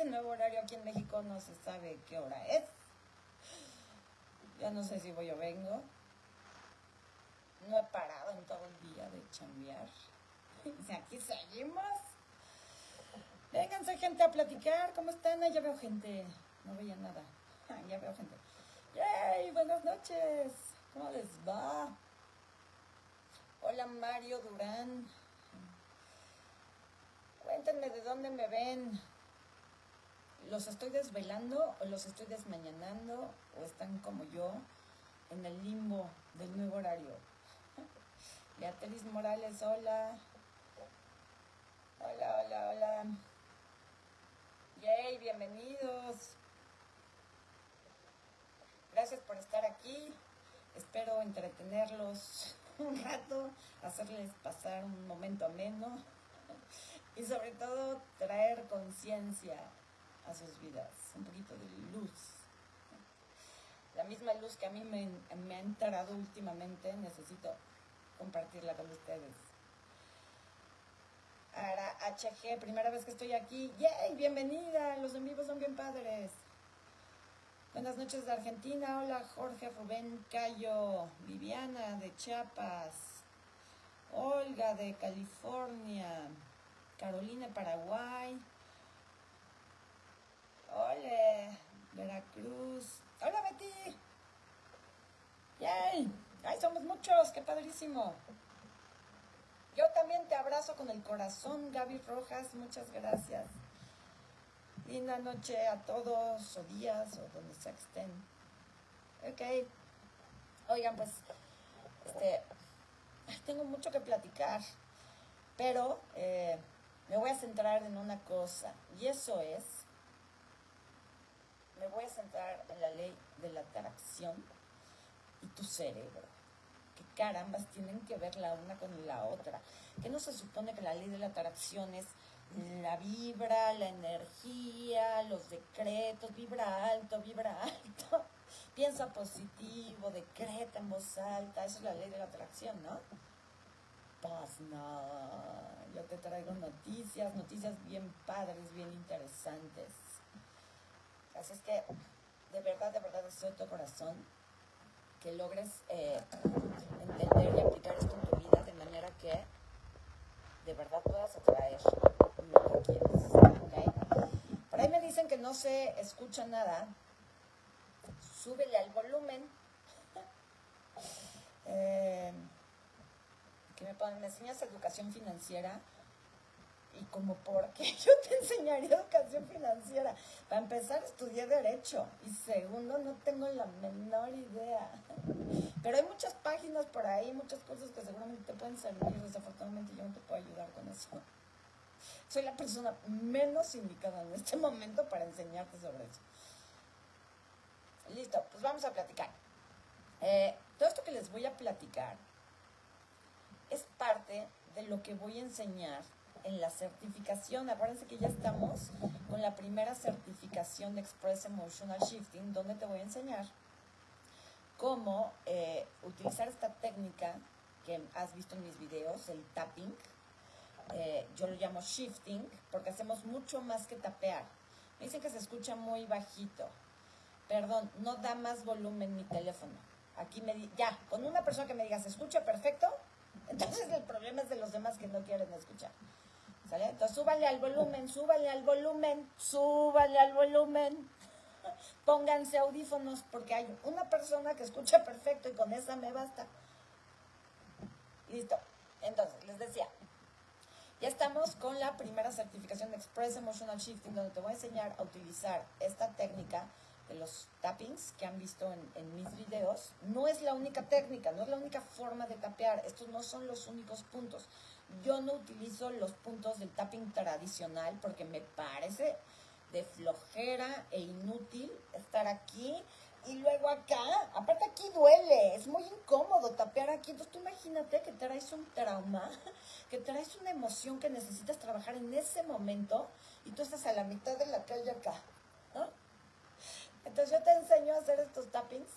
este nuevo horario aquí en México no se sabe qué hora es. Ya no sé si voy o vengo. No he parado en todo el día de chambear. Aquí seguimos. Vénganse gente a platicar. ¿Cómo están? ya veo gente. No veía nada. Ah, ya veo gente. ¡Yay! Buenas noches. ¿Cómo les va? Hola Mario Durán. Cuéntenme de dónde me ven. ¿Los estoy desvelando o los estoy desmañanando o están como yo en el limbo del nuevo horario? Beatriz Morales, hola. Hola, hola, hola. Yay, bienvenidos. Gracias por estar aquí. Espero entretenerlos un rato, hacerles pasar un momento ameno y sobre todo traer conciencia a sus vidas, un poquito de luz. La misma luz que a mí me, me ha entrado últimamente, necesito compartirla con ustedes. Ara HG, primera vez que estoy aquí. ¡Yay! Bienvenida. Los en vivo son bien padres. Buenas noches de Argentina. Hola Jorge Rubén Cayo. Viviana de Chiapas. Olga de California. Carolina Paraguay. Hola Veracruz. Hola Betty. ¡Yay! ¡Ay, somos muchos! ¡Qué padrísimo! Yo también te abrazo con el corazón, Gaby Rojas, muchas gracias. Linda noche a todos, o días, o donde se estén. Ok. Oigan, pues, este, tengo mucho que platicar, pero eh, me voy a centrar en una cosa, y eso es, me voy a centrar en la ley de la atracción y tu cerebro carambas tienen que ver la una con la otra? Que no se supone que la ley de la atracción es la vibra, la energía, los decretos, vibra alto, vibra alto, piensa positivo, decreta en voz alta, esa es la ley de la atracción, ¿no? Pues no, yo te traigo noticias, noticias bien padres, bien interesantes. Así es que, de verdad, de verdad, deseo de tu corazón que logres eh, entender y aplicar esto en tu vida de manera que de verdad puedas atraer lo que quieres. Por ahí me dicen que no se escucha nada. Súbele al volumen. eh, que me, me enseñas educación financiera y como porque yo te enseñaría educación financiera. Para empezar, estudié derecho y segundo, no tengo la menor idea. Pero hay muchas páginas por ahí, muchas cosas que seguramente te pueden servir. Desafortunadamente yo no te puedo ayudar con eso. Soy la persona menos indicada en este momento para enseñarte sobre eso. Listo, pues vamos a platicar. Eh, todo esto que les voy a platicar es parte de lo que voy a enseñar en la certificación. Acuérdense que ya estamos con la primera certificación de Express Emotional Shifting, donde te voy a enseñar cómo eh, utilizar esta técnica que has visto en mis videos, el tapping. Eh, yo lo llamo shifting porque hacemos mucho más que tapear. Me dicen que se escucha muy bajito. Perdón, no da más volumen mi teléfono. Aquí me di ya, con una persona que me diga se escucha perfecto, entonces el problema es de los demás que no quieren escuchar. Entonces súbanle al volumen, súbanle al volumen, súbanle al volumen. Pónganse audífonos porque hay una persona que escucha perfecto y con esa me basta. Listo. Entonces, les decía, ya estamos con la primera certificación de Express Emotional Shifting, donde te voy a enseñar a utilizar esta técnica de los tappings que han visto en, en, mis videos. No es la única técnica, no es la única forma de tapear. Estos no son los únicos puntos. Yo no utilizo los puntos del tapping tradicional porque me parece de flojera e inútil estar aquí y luego acá, aparte aquí duele, es muy incómodo tapear aquí. Entonces tú imagínate que traes un trauma, que traes una emoción que necesitas trabajar en ese momento y tú estás a la mitad de la calle acá. Entonces yo te enseño a hacer estos tappings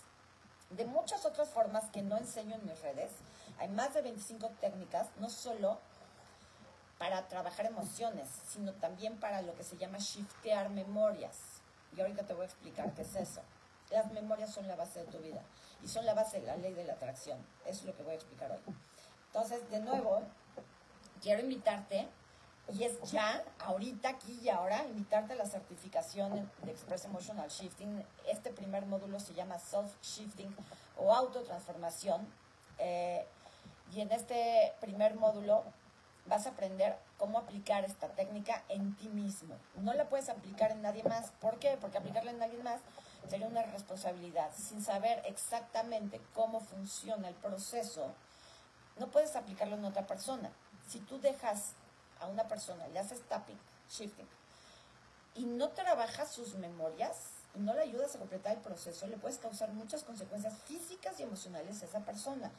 de muchas otras formas que no enseño en mis redes. Hay más de 25 técnicas, no solo para trabajar emociones, sino también para lo que se llama shiftear memorias. Y ahorita te voy a explicar qué es eso. Las memorias son la base de tu vida y son la base de la ley de la atracción. Eso es lo que voy a explicar hoy. Entonces, de nuevo, quiero invitarte, y es ya, ahorita, aquí y ahora, invitarte a la certificación de Express Emotional Shifting. Este primer módulo se llama Self-Shifting o Autotransformación. Eh, y en este primer módulo vas a aprender cómo aplicar esta técnica en ti mismo. No la puedes aplicar en nadie más. ¿Por qué? Porque aplicarla en alguien más sería una responsabilidad. Sin saber exactamente cómo funciona el proceso, no puedes aplicarlo en otra persona. Si tú dejas a una persona, le haces tapping, shifting, y no trabajas sus memorias y no le ayudas a completar el proceso, le puedes causar muchas consecuencias físicas y emocionales a esa persona.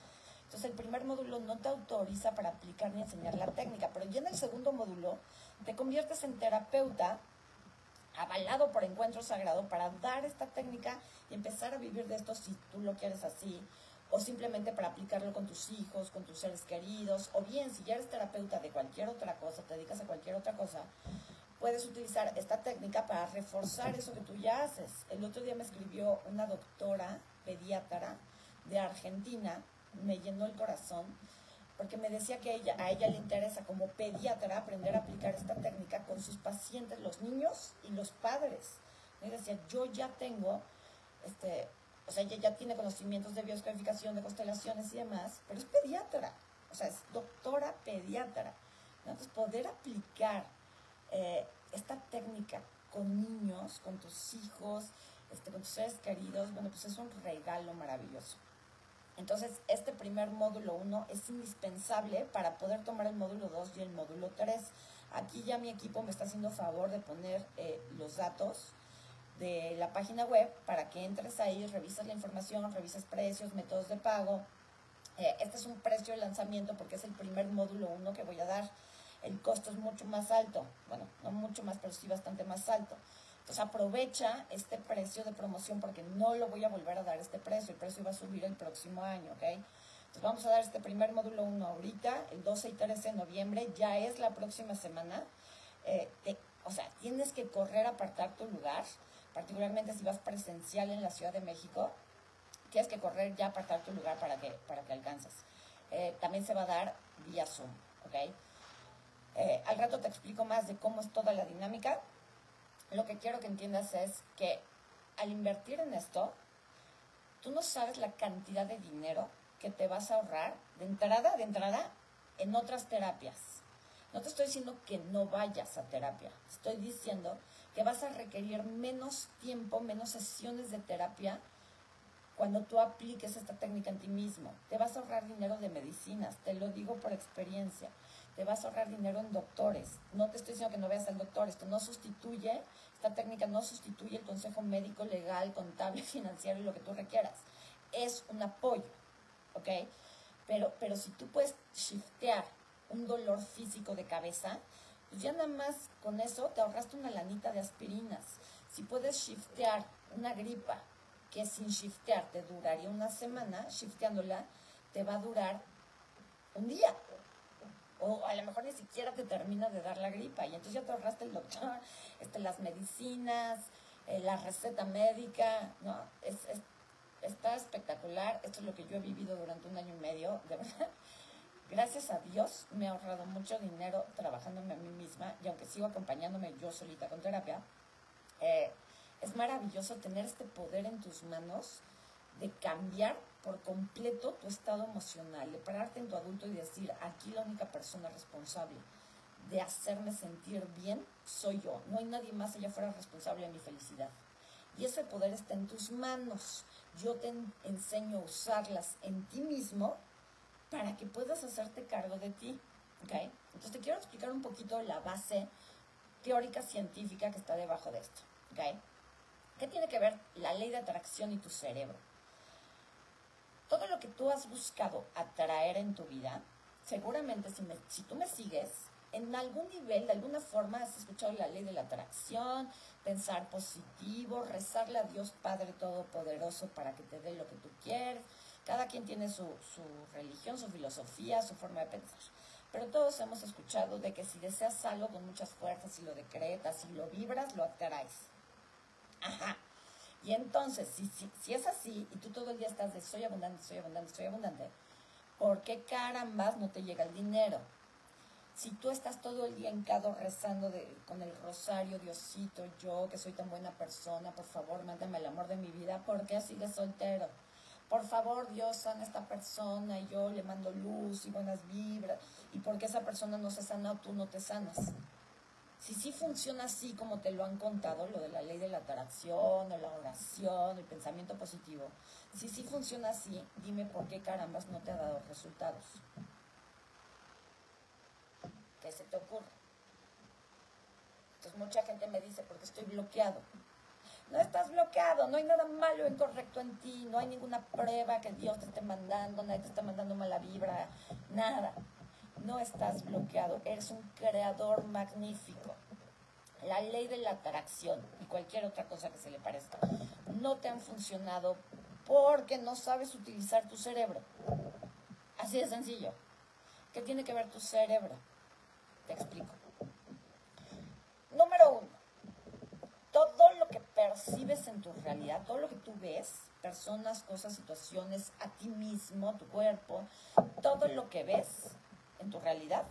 Entonces el primer módulo no te autoriza para aplicar ni enseñar la técnica, pero ya en el segundo módulo te conviertes en terapeuta avalado por encuentro sagrado para dar esta técnica y empezar a vivir de esto si tú lo quieres así, o simplemente para aplicarlo con tus hijos, con tus seres queridos, o bien si ya eres terapeuta de cualquier otra cosa, te dedicas a cualquier otra cosa, puedes utilizar esta técnica para reforzar eso que tú ya haces. El otro día me escribió una doctora pediatra de Argentina me llenó el corazón porque me decía que ella, a ella le interesa como pediatra aprender a aplicar esta técnica con sus pacientes, los niños y los padres. Me decía, yo ya tengo, este, o sea, ella ya tiene conocimientos de bioscodificación, de constelaciones y demás, pero es pediatra, o sea, es doctora pediatra. Entonces, poder aplicar eh, esta técnica con niños, con tus hijos, este, con tus seres queridos, bueno, pues es un regalo maravilloso. Entonces, este primer módulo 1 es indispensable para poder tomar el módulo 2 y el módulo 3. Aquí ya mi equipo me está haciendo favor de poner eh, los datos de la página web para que entres ahí, revisas la información, revisas precios, métodos de pago. Eh, este es un precio de lanzamiento porque es el primer módulo 1 que voy a dar. El costo es mucho más alto, bueno, no mucho más, pero sí bastante más alto. Entonces aprovecha este precio de promoción porque no lo voy a volver a dar este precio. El precio va a subir el próximo año, ¿ok? Entonces vamos a dar este primer módulo 1 ahorita, el 12 y 13 de noviembre, ya es la próxima semana. Eh, o sea, tienes que correr a apartar tu lugar, particularmente si vas presencial en la Ciudad de México, tienes que correr ya a apartar tu lugar para que, para que alcances. Eh, también se va a dar vía Zoom, ¿ok? Eh, al rato te explico más de cómo es toda la dinámica lo que quiero que entiendas es que al invertir en esto, tú no sabes la cantidad de dinero que te vas a ahorrar de entrada, de entrada, en otras terapias. No te estoy diciendo que no vayas a terapia, estoy diciendo que vas a requerir menos tiempo, menos sesiones de terapia cuando tú apliques esta técnica en ti mismo. Te vas a ahorrar dinero de medicinas, te lo digo por experiencia te vas a ahorrar dinero en doctores. No te estoy diciendo que no veas al doctor, esto no sustituye, esta técnica no sustituye el consejo médico, legal, contable, financiero y lo que tú requieras. Es un apoyo, ¿ok? Pero, pero si tú puedes shiftear un dolor físico de cabeza, pues ya nada más con eso te ahorraste una lanita de aspirinas. Si puedes shiftear una gripa que sin shiftear te duraría una semana, shifteándola, te va a durar un día o a lo mejor ni siquiera te termina de dar la gripa y entonces ya te ahorraste el doctor, este, las medicinas, eh, la receta médica, ¿no? Es, está espectacular, esto es lo que yo he vivido durante un año y medio, de verdad. Gracias a Dios me he ahorrado mucho dinero trabajándome a mí misma y aunque sigo acompañándome yo solita con terapia, eh, es maravilloso tener este poder en tus manos de cambiar por completo tu estado emocional, de pararte en tu adulto y decir, aquí la única persona responsable de hacerme sentir bien soy yo. No hay nadie más allá fuera responsable de mi felicidad. Y ese poder está en tus manos. Yo te enseño a usarlas en ti mismo para que puedas hacerte cargo de ti. ¿okay? Entonces te quiero explicar un poquito la base teórica científica que está debajo de esto. ¿okay? ¿Qué tiene que ver la ley de atracción y tu cerebro? Todo lo que tú has buscado atraer en tu vida, seguramente si, si tú me sigues, en algún nivel, de alguna forma, has escuchado la ley de la atracción, pensar positivo, rezarle a Dios Padre Todopoderoso para que te dé lo que tú quieres. Cada quien tiene su, su religión, su filosofía, su forma de pensar. Pero todos hemos escuchado de que si deseas algo con muchas fuerzas, si lo decretas, si lo vibras, lo atraes. Ajá. Y entonces, si, si, si es así y tú todo el día estás de soy abundante, soy abundante, soy abundante, ¿por qué carambas no te llega el dinero? Si tú estás todo el día encado rezando de, con el rosario, Diosito, yo que soy tan buena persona, por favor, mándame el amor de mi vida, ¿por qué sigues soltero? Por favor, Dios, sana a esta persona y yo le mando luz y buenas vibras. ¿Y porque esa persona no se sana, tú no te sanas? Si sí funciona así como te lo han contado, lo de la ley de la atracción, o la oración, el pensamiento positivo, si sí funciona así, dime por qué carambas no te ha dado resultados. ¿Qué se te ocurre? Entonces mucha gente me dice, porque estoy bloqueado. No estás bloqueado, no hay nada malo o incorrecto en ti, no hay ninguna prueba que Dios te esté mandando, nadie te está mandando mala vibra, nada. No estás bloqueado, eres un creador magnífico. La ley de la atracción y cualquier otra cosa que se le parezca no te han funcionado porque no sabes utilizar tu cerebro. Así de sencillo. ¿Qué tiene que ver tu cerebro? Te explico. Número uno, todo lo que percibes en tu realidad, todo lo que tú ves, personas, cosas, situaciones, a ti mismo, tu cuerpo, todo lo que ves tu realidad,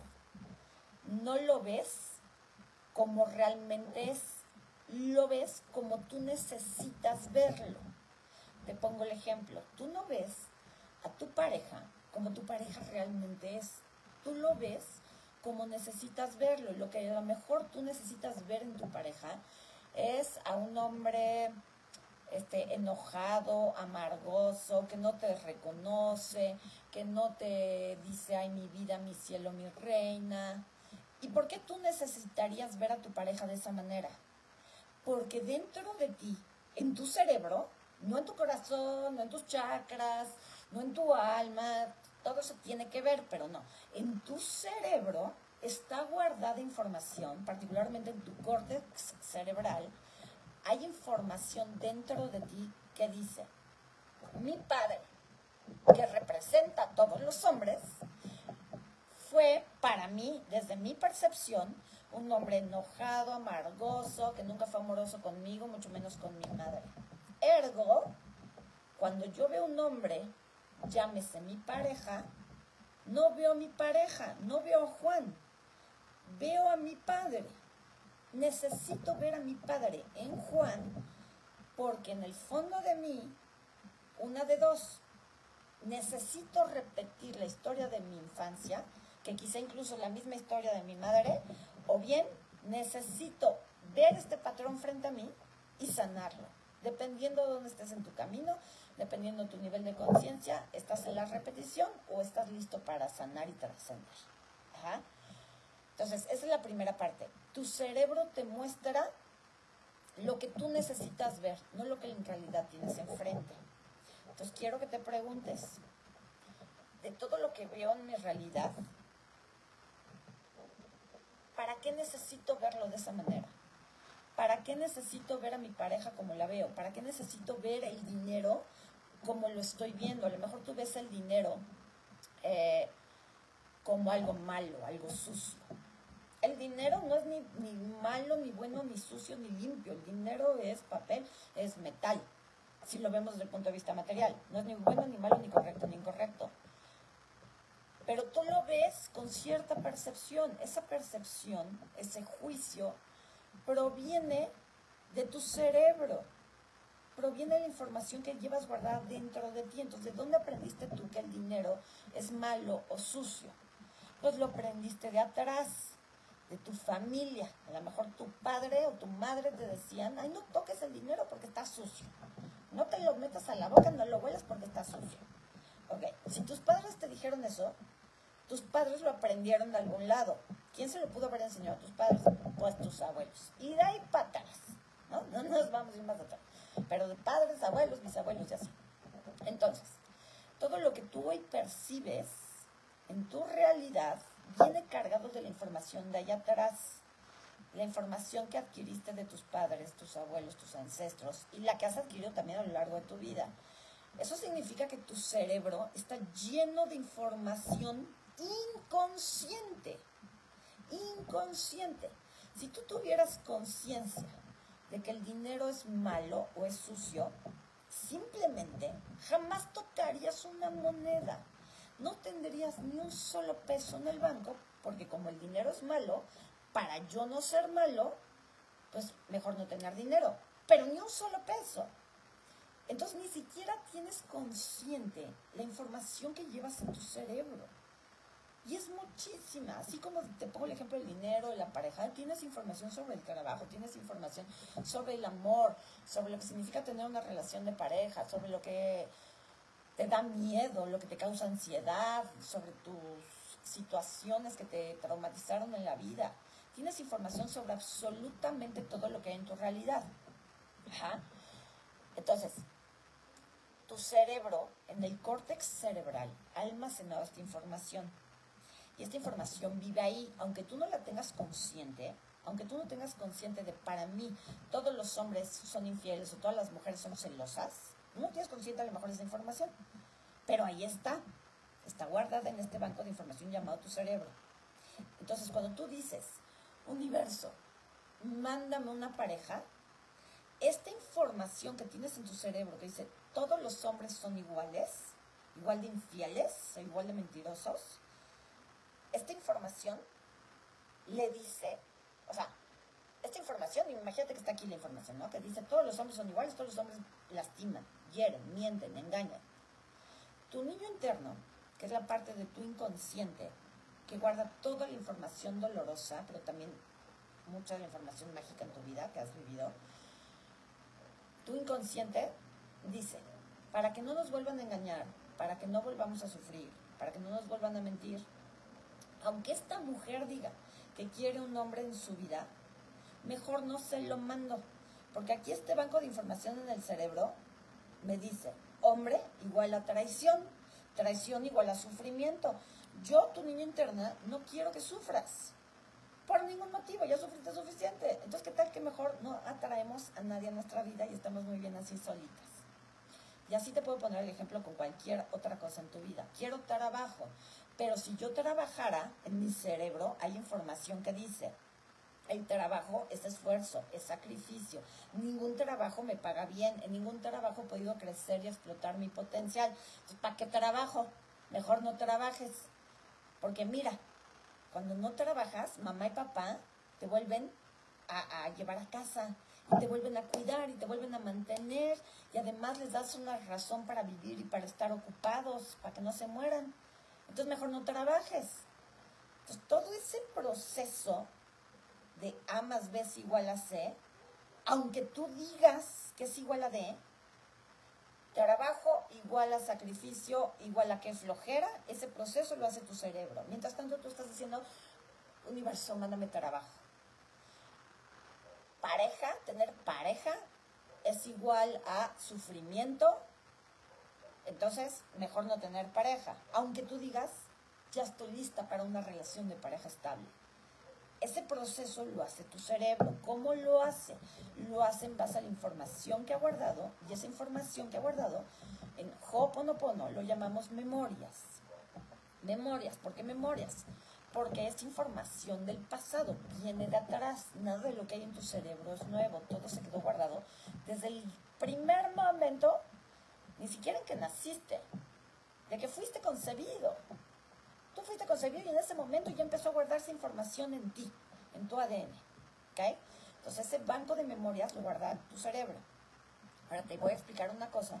no lo ves como realmente es, lo ves como tú necesitas verlo. Te pongo el ejemplo, tú no ves a tu pareja como tu pareja realmente es, tú lo ves como necesitas verlo. Lo que a lo mejor tú necesitas ver en tu pareja es a un hombre este, enojado, amargoso, que no te reconoce, que no te dice, ay, mi vida, mi cielo, mi reina. ¿Y por qué tú necesitarías ver a tu pareja de esa manera? Porque dentro de ti, en tu cerebro, no en tu corazón, no en tus chakras, no en tu alma, todo eso tiene que ver, pero no. En tu cerebro está guardada información, particularmente en tu córtex cerebral, hay información dentro de ti que dice, mi padre, que representa a todos los hombres, fue para mí, desde mi percepción, un hombre enojado, amargoso, que nunca fue amoroso conmigo, mucho menos con mi madre. Ergo, cuando yo veo un hombre llámese mi pareja, no veo a mi pareja, no veo a Juan, veo a mi padre. Necesito ver a mi padre en Juan porque en el fondo de mí, una de dos, necesito repetir la historia de mi infancia, que quizá incluso la misma historia de mi madre, o bien necesito ver este patrón frente a mí y sanarlo, dependiendo de dónde estés en tu camino, dependiendo de tu nivel de conciencia, estás en la repetición o estás listo para sanar y trascender. Entonces, esa es la primera parte. Tu cerebro te muestra lo que tú necesitas ver, no lo que en realidad tienes enfrente. Entonces, quiero que te preguntes, de todo lo que veo en mi realidad, ¿para qué necesito verlo de esa manera? ¿Para qué necesito ver a mi pareja como la veo? ¿Para qué necesito ver el dinero como lo estoy viendo. A lo mejor tú ves el dinero eh, como algo malo, algo sucio. El dinero no es ni, malo, ni bueno, ni sucio, ni limpio. El dinero es papel, es metal. Si lo vemos desde el punto de vista material. No es ni bueno, ni malo, ni correcto, ni incorrecto. Pero tú lo ves con cierta percepción. Esa percepción, ese juicio, proviene de tu cerebro proviene la información que llevas guardada dentro de ti. Entonces, ¿de dónde aprendiste tú que el dinero es malo o sucio? Pues lo aprendiste de atrás, de tu familia. A lo mejor tu padre o tu madre te decían, ay, no toques el dinero porque está sucio. No te lo metas a la boca, no lo huelas porque está sucio. Ok, si tus padres te dijeron eso, tus padres lo aprendieron de algún lado. ¿Quién se lo pudo haber enseñado a tus padres? Pues tus abuelos. Y de ahí pátaras, ¿no? No nos vamos a ir más atrás pero de padres, abuelos, bisabuelos y así. Entonces, todo lo que tú hoy percibes en tu realidad viene cargado de la información de allá atrás, la información que adquiriste de tus padres, tus abuelos, tus ancestros y la que has adquirido también a lo largo de tu vida. Eso significa que tu cerebro está lleno de información inconsciente. Inconsciente. Si tú tuvieras conciencia de que el dinero es malo o es sucio, simplemente jamás tocarías una moneda. No tendrías ni un solo peso en el banco, porque como el dinero es malo, para yo no ser malo, pues mejor no tener dinero. Pero ni un solo peso. Entonces ni siquiera tienes consciente la información que llevas en tu cerebro. Y es muchísima. Así como te pongo el ejemplo del dinero, de la pareja, tienes información sobre el trabajo, tienes información sobre el amor, sobre lo que significa tener una relación de pareja, sobre lo que te da miedo, lo que te causa ansiedad, sobre tus situaciones que te traumatizaron en la vida. Tienes información sobre absolutamente todo lo que hay en tu realidad. Entonces, tu cerebro, en el córtex cerebral, ha esta información. Y esta información vive ahí, aunque tú no la tengas consciente, aunque tú no tengas consciente de para mí todos los hombres son infieles o todas las mujeres son celosas, no tienes consciente a lo mejor esa información. Pero ahí está, está guardada en este banco de información llamado tu cerebro. Entonces, cuando tú dices, universo, mándame una pareja, esta información que tienes en tu cerebro que dice, todos los hombres son iguales, igual de infieles igual de mentirosos, esta información le dice, o sea, esta información, imagínate que está aquí la información, ¿no? Que dice, todos los hombres son iguales, todos los hombres lastiman, hieren, mienten, engañan. Tu niño interno, que es la parte de tu inconsciente, que guarda toda la información dolorosa, pero también mucha la información mágica en tu vida que has vivido, tu inconsciente dice, para que no nos vuelvan a engañar, para que no volvamos a sufrir, para que no nos vuelvan a mentir, aunque esta mujer diga que quiere un hombre en su vida, mejor no se lo mando. Porque aquí este banco de información en el cerebro me dice, hombre igual a traición, traición igual a sufrimiento. Yo, tu niña interna, no quiero que sufras. Por ningún motivo, ya sufriste suficiente. Entonces, ¿qué tal que mejor no atraemos a nadie a nuestra vida y estamos muy bien así solitas? Y así te puedo poner el ejemplo con cualquier otra cosa en tu vida. Quiero trabajo. Pero si yo trabajara, en mi cerebro hay información que dice, el trabajo es esfuerzo, es sacrificio. Ningún trabajo me paga bien, en ningún trabajo he podido crecer y explotar mi potencial. Entonces, ¿para qué trabajo? Mejor no trabajes. Porque mira, cuando no trabajas, mamá y papá te vuelven a, a llevar a casa, y te vuelven a cuidar y te vuelven a mantener y además les das una razón para vivir y para estar ocupados, para que no se mueran entonces mejor no trabajes. Entonces todo ese proceso de A más B es igual a C, aunque tú digas que es igual a D, trabajo igual a sacrificio, igual a que flojera, ese proceso lo hace tu cerebro. Mientras tanto tú estás diciendo, universo, mándame trabajo. Pareja, tener pareja es igual a sufrimiento, entonces, mejor no tener pareja, aunque tú digas, ya estoy lista para una relación de pareja estable. Ese proceso lo hace tu cerebro. ¿Cómo lo hace? Lo hace en base a la información que ha guardado y esa información que ha guardado en Ho'oponopono lo llamamos memorias. Memorias, ¿por qué memorias? Porque es información del pasado, viene de atrás. Nada de lo que hay en tu cerebro es nuevo, todo se quedó guardado desde el primer momento ni siquiera en que naciste, de que fuiste concebido. Tú fuiste concebido y en ese momento ya empezó a guardarse información en ti, en tu ADN. ¿Ok? Entonces ese banco de memorias lo guarda tu cerebro. Ahora te voy a explicar una cosa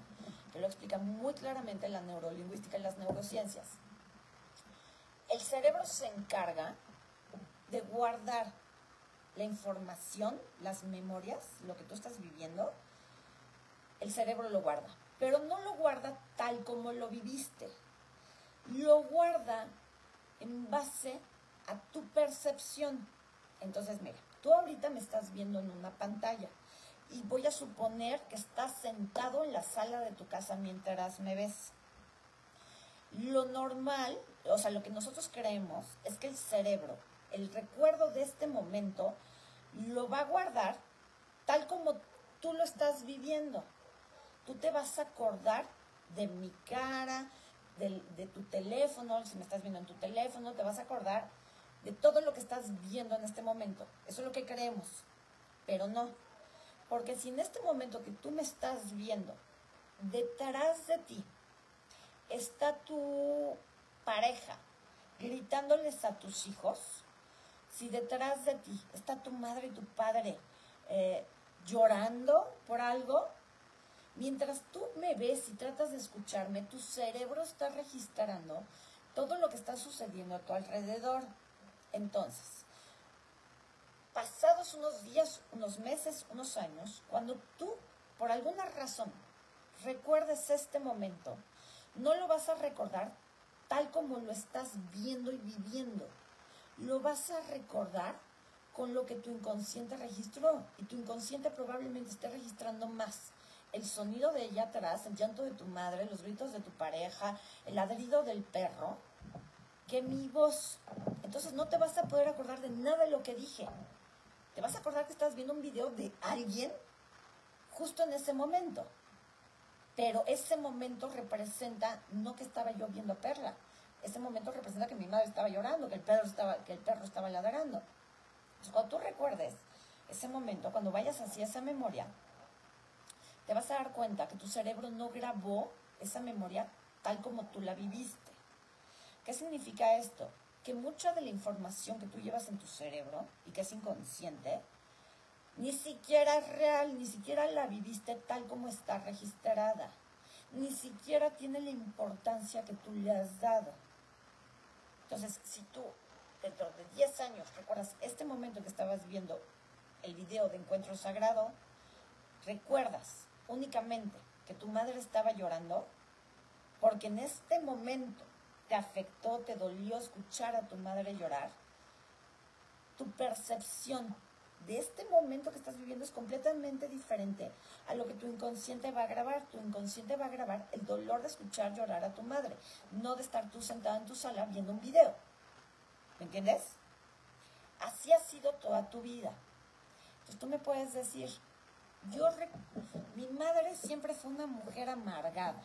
que lo explica muy claramente la neurolingüística y las neurociencias. El cerebro se encarga de guardar la información, las memorias, lo que tú estás viviendo, el cerebro lo guarda pero no lo guarda tal como lo viviste. Lo guarda en base a tu percepción. Entonces, mira, tú ahorita me estás viendo en una pantalla y voy a suponer que estás sentado en la sala de tu casa mientras me ves. Lo normal, o sea, lo que nosotros creemos es que el cerebro, el recuerdo de este momento, lo va a guardar tal como tú lo estás viviendo tú te vas a acordar de mi cara, de tu teléfono, si me estás viendo en tu teléfono, te vas a acordar de todo lo que estás viendo en este momento. Eso es lo que creemos, pero no. Porque si en este momento que tú me estás viendo, detrás de ti está tu pareja gritándoles a tus hijos, si detrás de ti está tu madre y tu padre eh, llorando por algo, mientras tú me ves y tratas de escucharme, tu cerebro está registrando todo lo que está sucediendo a tu alrededor. Entonces, pasados unos días, unos meses, unos años, cuando tú, por alguna razón, recuerdes este momento, no lo vas a recordar tal como lo estás viendo y viviendo. Lo vas a recordar con lo que tu inconsciente registró. Y tu inconsciente probablemente esté registrando más el sonido de ella atrás, el llanto de tu madre, los gritos de tu pareja, el ladrido del perro, que mi voz. Entonces no te vas a poder acordar de nada de lo que dije. Te vas a acordar que estás viendo un video de alguien justo en ese momento. Pero ese momento representa no que estaba yo viendo a Perla. Ese momento representa que mi madre estaba llorando, que el perro estaba, que el perro estaba ladrando. cuando tú recuerdes ese momento, cuando vayas hacia esa memoria, te vas a dar cuenta que tu cerebro no grabó esa memoria tal como tú la viviste. ¿Qué significa esto? Que mucha de la información que tú llevas en tu cerebro y que es inconsciente, ni siquiera es real, ni siquiera la viviste tal como está registrada, ni siquiera tiene la importancia que tú le has dado. Entonces, si tú dentro de 10 años recuerdas este momento que estabas viendo el video de Encuentro Sagrado, recuerdas únicamente que tu madre estaba llorando, porque en este momento te afectó, te dolió escuchar a tu madre llorar, tu percepción de este momento que estás viviendo es completamente diferente a lo que tu inconsciente va a grabar. Tu inconsciente va a grabar el dolor de escuchar llorar a tu madre, no de estar tú sentada en tu sala viendo un video. ¿Me entiendes? Así ha sido toda tu vida. Entonces tú me puedes decir, yo, mi madre siempre fue una mujer amargada.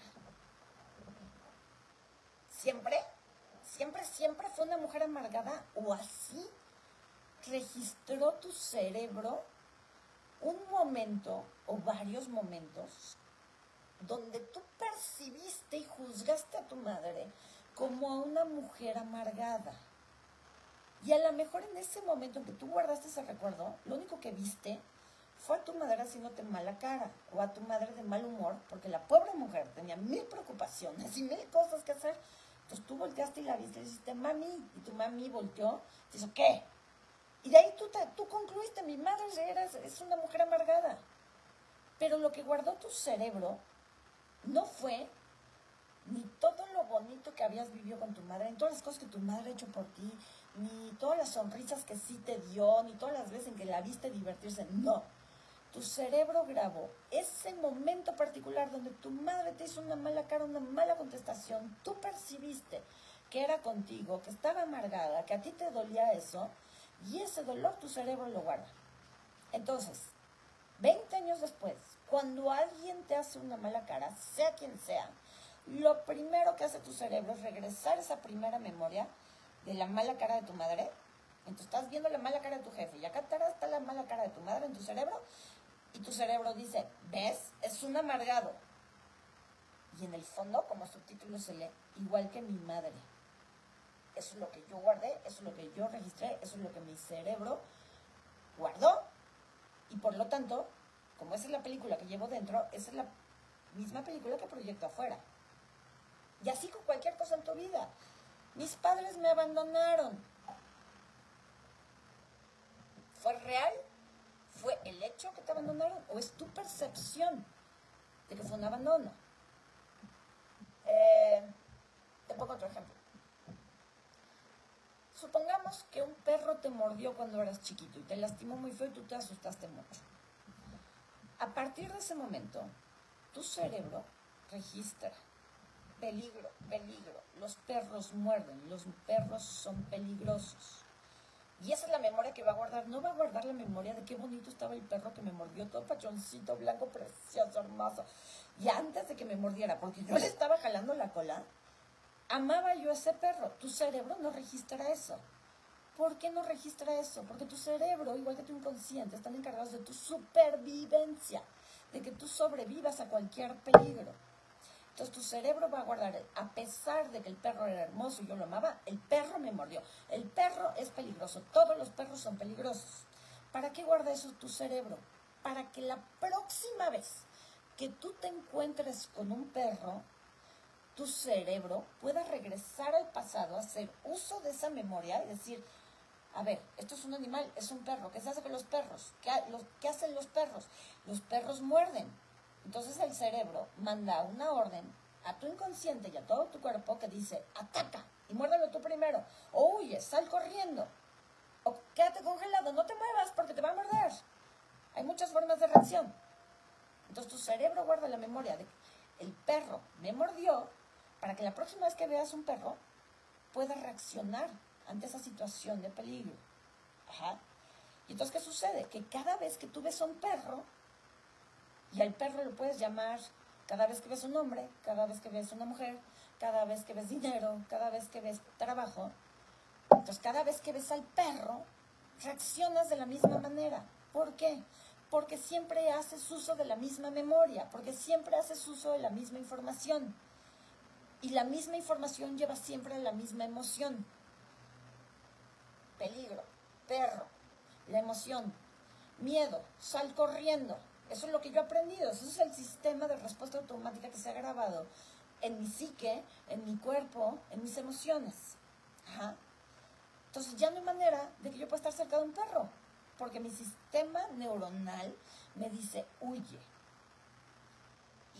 ¿Siempre? ¿Siempre, siempre fue una mujer amargada o así registró tu cerebro un momento o varios momentos donde tú percibiste y juzgaste a tu madre como a una mujer amargada. Y a lo mejor en ese momento en que tú guardaste ese recuerdo, lo único que viste fue a tu madre haciéndote mala cara o a tu madre de mal humor, porque la pobre mujer tenía mil preocupaciones y mil cosas que hacer. Entonces tú volteaste y la viste y dijiste, mami, y tu mami volteó y dice, ¿qué? Y de ahí tú, tú concluiste, mi madre era, es una mujer amargada. Pero lo que guardó tu cerebro no fue ni todo lo bonito que habías vivido con tu madre, ni todas las cosas que tu madre ha hecho por ti, ni todas las sonrisas que sí te dio, ni todas las veces en que la viste divertirse. No. Tu cerebro grabó ese momento particular donde tu madre te hizo una mala cara, una mala contestación. Tú percibiste que era contigo, que estaba amargada, que a ti te dolía eso, y ese dolor tu cerebro lo guarda. Entonces, 20 años después, cuando alguien te hace una mala cara, sea quien sea, lo primero que hace tu cerebro es regresar esa primera memoria de la mala cara de tu madre. Entonces estás viendo la mala cara de tu jefe y acá está la mala cara de tu madre en tu cerebro y tu cerebro dice, ¿ves? Es un amargado. Y en el fondo, como subtítulo se lee, igual que mi madre. Eso es lo que yo guardé, eso es lo que yo registré, eso es lo que mi cerebro guardó. Y por lo tanto, como esa es la película que llevo dentro, esa es la misma película que proyecto afuera. Y así con cualquier cosa en tu vida. Mis padres me abandonaron. ¿Fue real? ¿Fue el hecho que te abandonaron? ¿O es tu percepción de que fue un abandono? Eh, te pongo otro ejemplo. Supongamos que un perro te mordió cuando eras chiquito y te lastimó muy feo y tú te asustaste mucho. A partir de ese momento, tu cerebro registra peligro, peligro. Los perros muerden, los perros son peligrosos. Y esa es la memoria que va a guardar. No va a guardar la memoria de qué bonito estaba el perro que me mordió, todo pachoncito, blanco, precioso, hermoso. Y antes de que me mordiera, porque yo le estaba jalando la cola, amaba yo a ese perro. Tu cerebro no registra eso. ¿Por qué no registra eso? Porque tu cerebro, igual que tu inconsciente, están encargados de tu supervivencia, de que tú sobrevivas a cualquier peligro. Entonces tu cerebro va a guardar, a pesar de que el perro era hermoso y yo lo amaba, el perro me mordió. El perro es peligroso, todos los perros son peligrosos. ¿Para qué guarda eso tu cerebro? Para que la próxima vez que tú te encuentres con un perro, tu cerebro pueda regresar al pasado, hacer uso de esa memoria y decir, a ver, esto es un animal, es un perro. ¿Qué se hace con los perros? ¿Qué, ¿Qué, hacen los perros? Los perros muerden. Entonces el cerebro manda una orden a tu inconsciente y a todo tu cuerpo que dice, ataca y muérdelo tú primero. O huye, sal corriendo. O quédate congelado, no te muevas porque te va a morder. Hay muchas formas de reacción. Entonces tu cerebro guarda la memoria de el perro me mordió para que la próxima vez que veas un perro pueda reaccionar ante esa situación de peligro. Ajá. Y entonces, ¿qué sucede? Que cada vez que tú ves a un perro, y al perro lo puedes llamar cada vez que ves un hombre, cada vez que ves una mujer, cada vez que ves dinero, cada vez que ves trabajo, entonces cada vez que ves al perro, reaccionas de la misma manera. ¿Por qué? Porque siempre haces uso de la misma memoria, porque siempre haces uso de la misma información. Y la misma información lleva siempre la misma emoción peligro, perro, la emoción, miedo, sal corriendo. Eso es lo que yo he aprendido. Eso es el sistema de respuesta automática que se ha grabado en mi psique, en mi cuerpo, en mis emociones. Entonces ya no hay manera de que yo pueda estar cerca de un perro, porque mi sistema neuronal me dice, huye.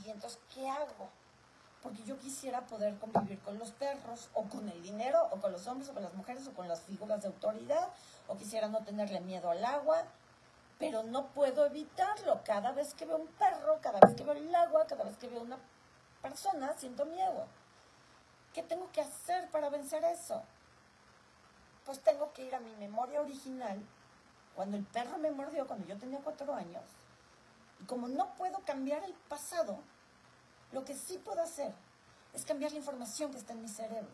Y entonces, ¿qué hago? porque yo quisiera poder convivir con los perros, o con el dinero, o con los hombres, o con las mujeres, o con las figuras de autoridad, o quisiera no tenerle miedo al agua, pero no puedo evitarlo. Cada vez que veo un perro, cada vez que veo el agua, cada vez que veo una persona, siento miedo. ¿Qué tengo que hacer para vencer eso? Pues tengo que ir a mi memoria original, cuando el perro me mordió, cuando yo tenía cuatro años, y como no puedo cambiar el pasado, lo que sí puedo hacer es cambiar la información que está en mi cerebro.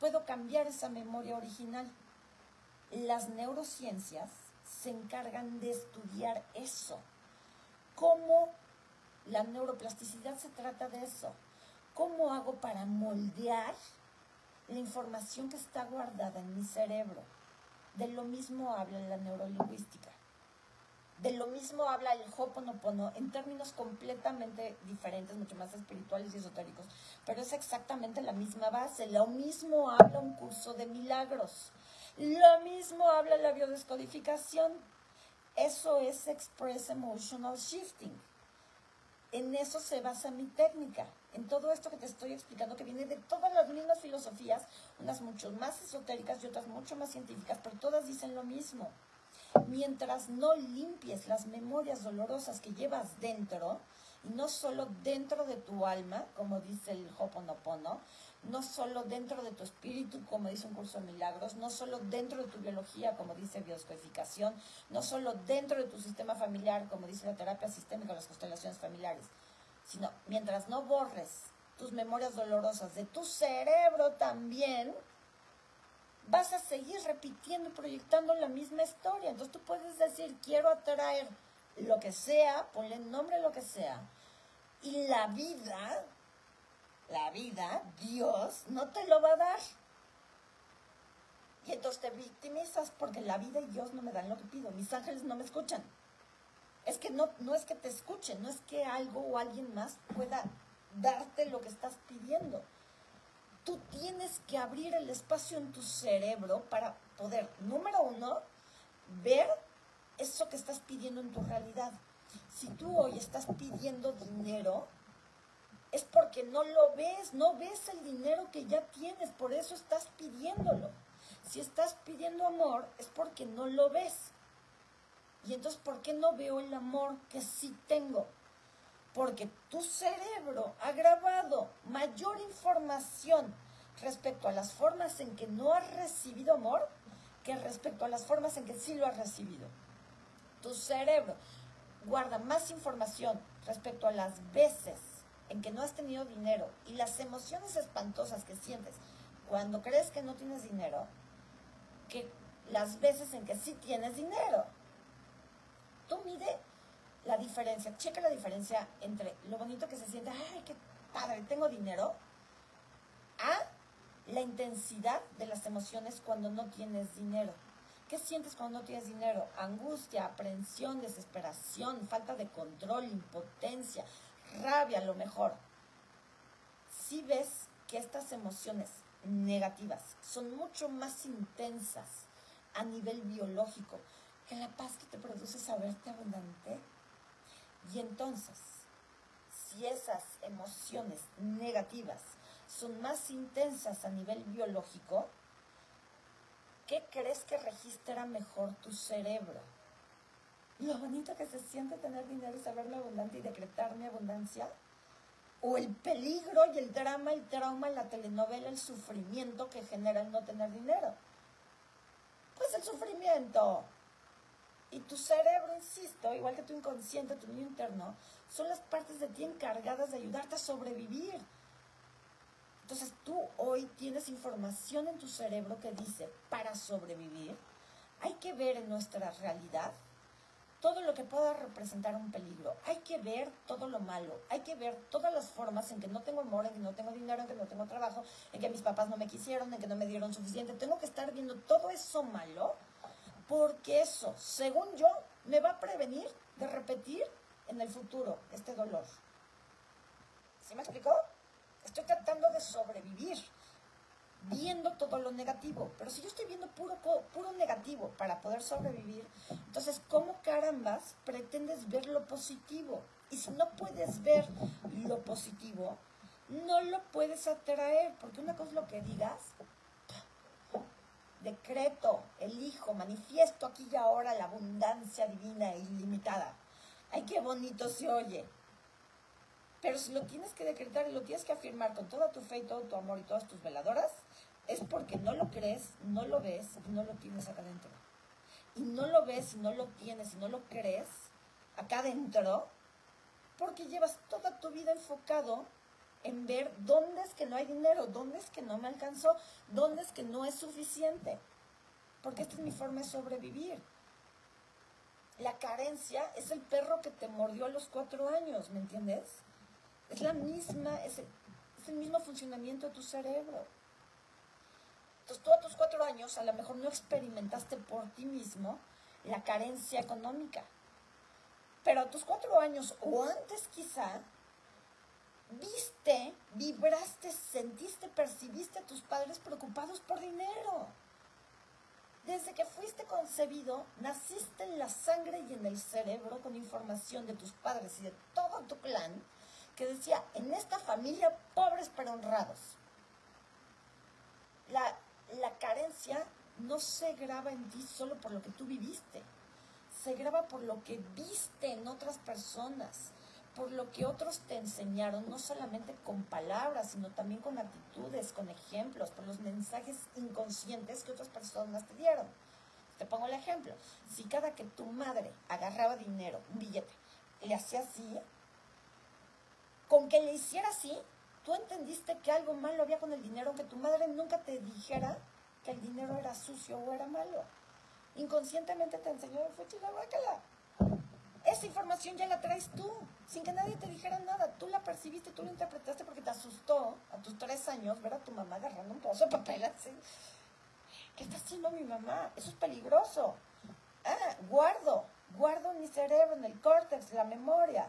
Puedo cambiar esa memoria original. Las neurociencias se encargan de estudiar eso. ¿Cómo la neuroplasticidad se trata de eso? ¿Cómo hago para moldear la información que está guardada en mi cerebro? De lo mismo habla la neurolingüística. De lo mismo habla el Hoponopono en términos completamente diferentes, mucho más espirituales y esotéricos, pero es exactamente la misma base. Lo mismo habla un curso de milagros. Lo mismo habla la biodescodificación. Eso es Express Emotional Shifting. En eso se basa mi técnica, en todo esto que te estoy explicando, que viene de todas las mismas filosofías, unas mucho más esotéricas y otras mucho más científicas, pero todas dicen lo mismo mientras no limpies las memorias dolorosas que llevas dentro, no solo dentro de tu alma, como dice el Hoponopono, no solo dentro de tu espíritu, como dice un curso de milagros, no solo dentro de tu biología, como dice bioscodificación, no solo dentro de tu sistema familiar, como dice la terapia sistémica, las constelaciones familiares, sino mientras no borres tus memorias dolorosas de tu cerebro también, vas a seguir repitiendo, proyectando la misma historia. Entonces tú puedes decir, quiero atraer lo que sea, ponle nombre lo que sea. Y la vida, la vida, Dios, no te lo va a dar. Y entonces te victimizas porque la vida y Dios no me dan lo que pido. Mis ángeles no me escuchan. Es que no, no es que te escuchen, no es que algo o alguien más pueda darte lo que estás pidiendo tú tienes que abrir el espacio en tu cerebro para poder, número uno, ver eso que estás pidiendo en tu realidad. Si tú hoy estás pidiendo dinero, es porque no lo ves, no ves el dinero que ya tienes, por eso estás pidiéndolo. Si estás pidiendo amor, es porque no lo ves. Y entonces, ¿por qué no veo el amor que sí tengo? porque tu cerebro ha grabado mayor información respecto a las formas en que no has recibido amor que respecto a las formas en que sí lo has recibido. Tu cerebro guarda más información respecto a las veces en que no has tenido dinero y las emociones espantosas que sientes cuando crees que no tienes dinero, que las veces en que sí tienes dinero. Tú mide la diferencia, checa la diferencia entre lo bonito que se siente, ay, qué padre, tengo dinero, a la intensidad de las emociones cuando no tienes dinero. ¿Qué sientes cuando no tienes dinero? Angustia, aprensión, desesperación, falta de control, impotencia, rabia a lo mejor. Si ves que estas emociones negativas son mucho más intensas a nivel biológico que la paz que te produce saberte abundante. Y entonces, si esas emociones negativas son más intensas a nivel biológico, ¿qué crees que registra mejor tu cerebro? Lo bonito que se siente tener dinero y saberlo abundante y decretar mi abundancia. O el peligro y el drama, el trauma, la telenovela, el sufrimiento que genera el no tener dinero. Pues el sufrimiento. Y tu cerebro, insisto, igual que tu inconsciente, tu niño interno, son las partes de ti encargadas de ayudarte a sobrevivir. Entonces tú hoy tienes información en tu cerebro que dice, para sobrevivir, hay que ver en nuestra realidad todo lo que pueda representar un peligro. Hay que ver todo lo malo. Hay que ver todas las formas en que no tengo amor, en que no tengo dinero, en que no tengo trabajo, en que mis papás no me quisieron, en que no me dieron suficiente. Tengo que estar viendo todo eso malo porque eso, según yo, me va a prevenir de repetir en el futuro este dolor. ¿Sí me explicó? Estoy tratando de sobrevivir viendo todo lo negativo. Pero si yo estoy viendo puro, puro negativo para poder sobrevivir, entonces, ¿cómo carambas pretendes ver lo positivo? Y si no puedes ver lo positivo, no lo puedes atraer, porque una cosa es lo que digas, decreto, elijo, manifiesto aquí y ahora la abundancia divina e ilimitada. Ay, qué bonito se oye. Pero si lo tienes que decretar y lo tienes que afirmar con toda tu fe y todo tu amor y todas tus veladoras, es porque no lo crees, no lo ves y no lo tienes acá adentro. Y no lo ves y no lo tienes y no lo crees acá adentro porque llevas toda tu vida enfocado en ver dónde es que no hay dinero, dónde es que no me alcanzó, dónde es que no es suficiente. Porque esta es mi forma de sobrevivir. La carencia es el perro que te mordió a los cuatro años, ¿me entiendes? Es la misma, es el, mismo funcionamiento de tu cerebro. Entonces tú a tus cuatro años a lo mejor no experimentaste por ti mismo la carencia económica. Pero a tus cuatro años o antes quizá, viste, vibraste, sentiste, percibiste a tus padres preocupados por dinero. Desde que fuiste concebido, naciste en la sangre y en el cerebro con información de tus padres y de todo tu clan que decía, en esta familia pobres pero honrados. La, la carencia no se graba en ti solo por lo que tú viviste, se graba por lo que viste en otras personas, por lo que otros te enseñaron, no solamente con palabras, sino también con actitudes, con ejemplos, por los mensajes inconscientes que otras personas te dieron. Te pongo el ejemplo. Si cada que tu madre agarraba dinero, un billete, le hacía así, con que le hiciera así, tú entendiste que algo malo había con el dinero, aunque tu madre nunca te dijera que el dinero era sucio o era malo. Inconscientemente te enseñó, fue chilahuacala. Esa información ya la traes tú, sin que nadie te dijera nada. Tú la percibiste, tú la interpretaste porque te asustó a tus tres años ver a tu mamá agarrando un pozo de papel así. ¿Qué está haciendo mi mamá? Eso es peligroso. Ah, guardo, guardo en mi cerebro, en el córtex, la memoria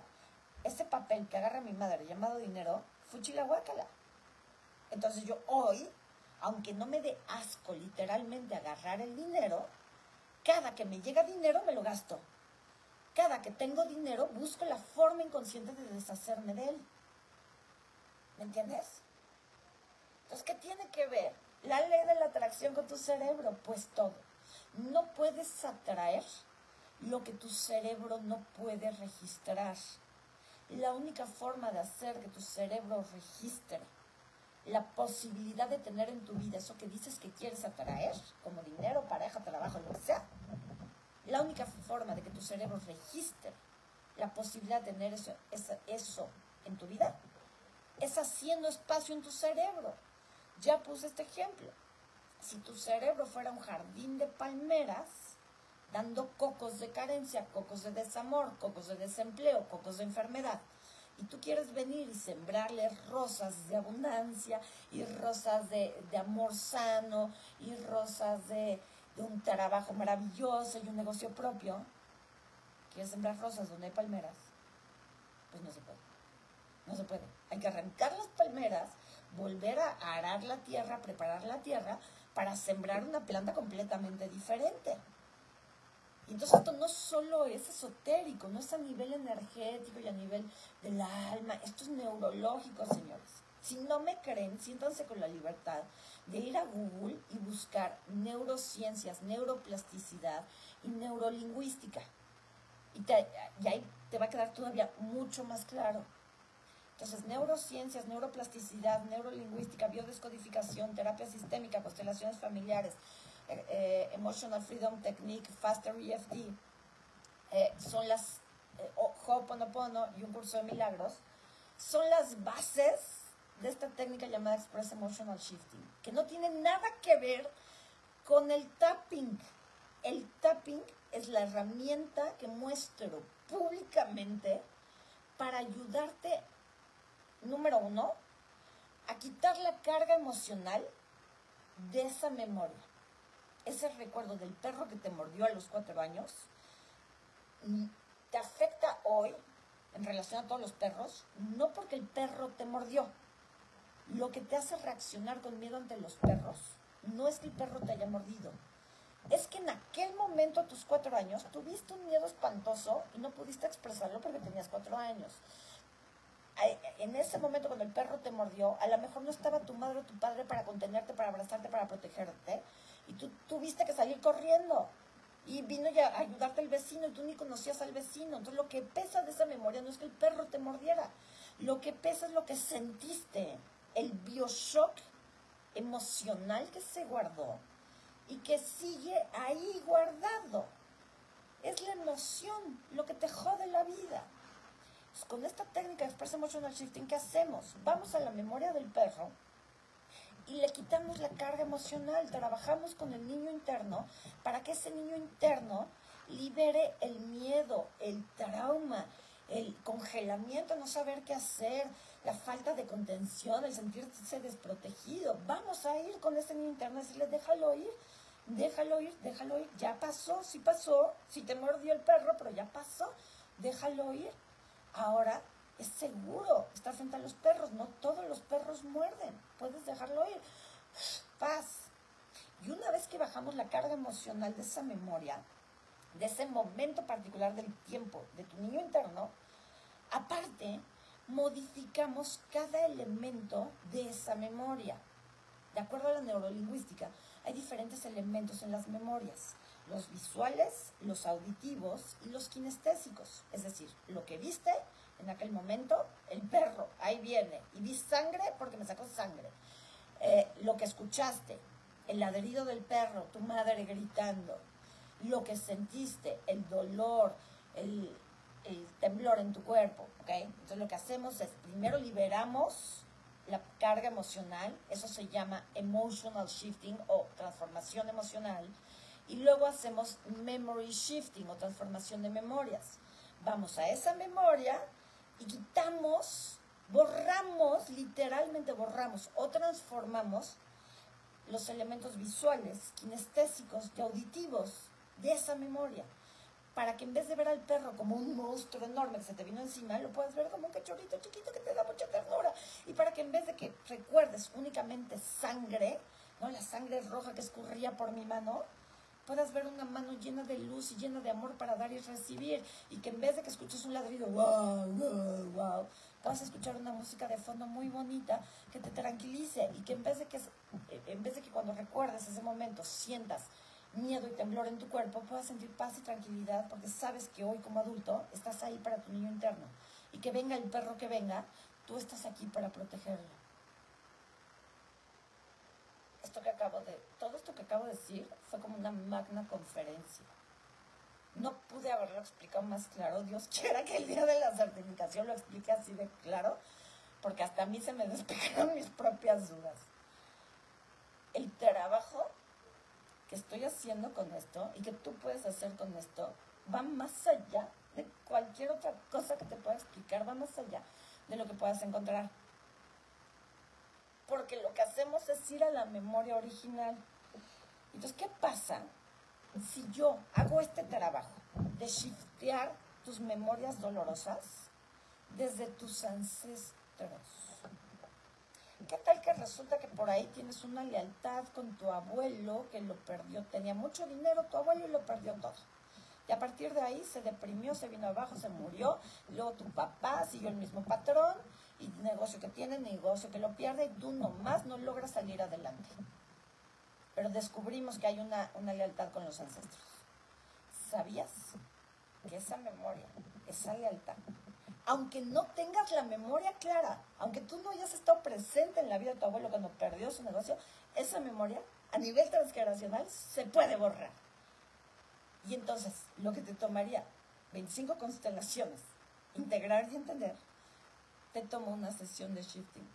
ese papel que agarra mi madre llamado dinero, fuchila guácala. Entonces yo hoy, aunque no me dé asco literalmente agarrar el dinero, cada que me llega dinero me lo gasto. Cada que tengo dinero busco la forma inconsciente de deshacerme de él. ¿Me entiendes? Entonces, ¿qué tiene que ver la ley de la atracción con tu cerebro? Pues todo. No puedes atraer lo que tu cerebro no puede registrar la única forma de hacer que tu cerebro registre la posibilidad de tener en tu vida eso que dices que quieres atraer, como dinero, pareja, trabajo, lo que sea, la única forma de que tu cerebro registre la posibilidad de tener eso, eso, eso en tu vida es haciendo espacio en tu cerebro. Ya puse este ejemplo. Si tu cerebro fuera un jardín de palmeras, dando cocos de carencia, cocos de desamor, cocos de desempleo, cocos de enfermedad, y tú quieres venir y sembrarle rosas de abundancia y rosas de, amor sano y rosas de, de, un trabajo maravilloso y un negocio propio, quieres sembrar rosas donde hay palmeras, pues no se puede. No se puede. Hay que arrancar las palmeras, volver a arar la tierra, preparar la tierra para sembrar una planta completamente diferente. Y entonces esto no solo es esotérico, no es a nivel energético y a nivel del alma, esto es neurológico, señores. Si no me creen, siéntanse con la libertad de ir a Google y buscar neurociencias, neuroplasticidad y neurolingüística. Y, y ahí te va a quedar todavía mucho más claro. Entonces, neurociencias, neuroplasticidad, neurolingüística, biodescodificación, terapia sistémica, constelaciones familiares, eh, eh, Emotional Freedom Technique, Faster EFT, eh, son las, Ho'oponopono y un curso de milagros, son las bases de esta técnica llamada Express Emotional Shifting, que no tiene nada que ver con el tapping. El tapping es la herramienta que muestro públicamente para ayudarte número uno, a quitar la carga emocional de esa memoria. Ese recuerdo del perro que te mordió a los cuatro años te afecta hoy en relación a todos los perros, no porque el perro te mordió. Lo que te hace reaccionar con miedo ante los perros no es que el perro te haya mordido. Es que en aquel momento, a tus cuatro años, tuviste un miedo espantoso y no pudiste expresarlo porque tenías cuatro años en ese momento cuando el perro te mordió, a lo mejor no estaba tu madre o tu padre para contenerte, para abrazarte, para protegerte, y tú tuviste que salir corriendo. Y vino ya a ayudarte el vecino y tú ni conocías al vecino. Entonces lo que pesa de esa memoria no es que el perro te mordiera. Lo que pesa es lo que sentiste, el bioshock emocional que se guardó y que sigue ahí guardado. Es la emoción lo que te jode la vida. Pues, con esta técnica de Express Emotional Shifting, ¿qué hacemos? Vamos a la memoria del perro y le quitamos la carga emocional, trabajamos con el niño interno para que ese niño interno libere el miedo, el trauma, el congelamiento, no saber qué hacer, la falta de contención, el sentirse desprotegido. Vamos a ir con ese niño interno y decirle, déjalo ir, déjalo ir, déjalo ir, ya pasó, sí pasó, sí te mordió el perro, pero ya pasó, déjalo ir. Ahora es seguro estar frente a los perros. No todos los perros muerden. Puedes dejarlo ir. Paz. Y una vez que bajamos la carga emocional de esa memoria, de ese momento particular del tiempo de tu niño interno, aparte, modificamos cada elemento de esa memoria. De acuerdo a la neurolingüística, hay diferentes elementos en las memorias los visuales, los auditivos y los kinestésicos. Es decir, lo que viste en aquel momento, el perro, ahí viene, y vi sangre porque me sacó sangre. Eh, lo que escuchaste, el ladrido del perro, tu madre gritando, lo que sentiste, el dolor, el, temblor en tu cuerpo, ¿ok? Entonces lo que hacemos es, primero liberamos la carga emocional, eso se llama emotional shifting o transformación emocional, y luego hacemos memory shifting o transformación de memorias. Vamos a esa memoria y quitamos, borramos, literalmente borramos o transformamos los elementos visuales, kinestésicos y auditivos de esa memoria. Para que en vez de ver al perro como un monstruo enorme que se te vino encima, lo puedas ver como un cachorrito chiquito que te da mucha ternura. Y para que en vez de que recuerdes únicamente sangre, ¿no? la sangre roja que escurría por mi mano, puedas ver una mano llena de luz y llena de amor para dar y recibir. Y que en vez de que escuches un ladrido, wow, wow, wow, a escuchar una música de fondo muy bonita que te tranquilice. Y que en vez de que, en vez de que cuando recuerdes ese momento sientas miedo y temblor en tu cuerpo, puedas sentir paz y tranquilidad porque sabes que hoy como adulto estás ahí para tu niño interno. Y que venga el perro que venga, tú estás aquí para protegerlo. Esto que acabo de todo esto que acabo de decir fue como una magna conferencia. No pude haberlo explicado más claro. Dios quiera que el día de la certificación lo explique así de claro. porque hasta a mí se me despejaron mis propias dudas. El trabajo que estoy haciendo con esto y que tú puedes hacer con esto va más allá de cualquier otra cosa que te pueda explicar, va más allá de lo que puedas encontrar. Porque lo que hacemos es ir a la memoria original. Entonces, ¿qué pasa si yo hago este trabajo de shiftear tus memorias dolorosas desde tus ancestros? ¿Qué tal que resulta que por ahí tienes una lealtad con tu abuelo que lo perdió? Tenía mucho dinero tu abuelo y lo perdió todo. Y a partir de ahí se deprimió, se vino abajo, se murió. Luego tu papá siguió el mismo patrón y negocio que tiene, negocio que lo pierde y tú nomás no logras salir adelante. Pero descubrimos que hay una, una lealtad con los ancestros. ¿Sabías que esa memoria, esa lealtad, aunque no tengas la memoria clara, aunque tú no hayas estado presente en la vida de tu abuelo cuando perdió su negocio, esa memoria a nivel transgeneracional se puede borrar. Y entonces, lo que te tomaría 25 constelaciones, integrar y entender, te toma una sesión de shifting,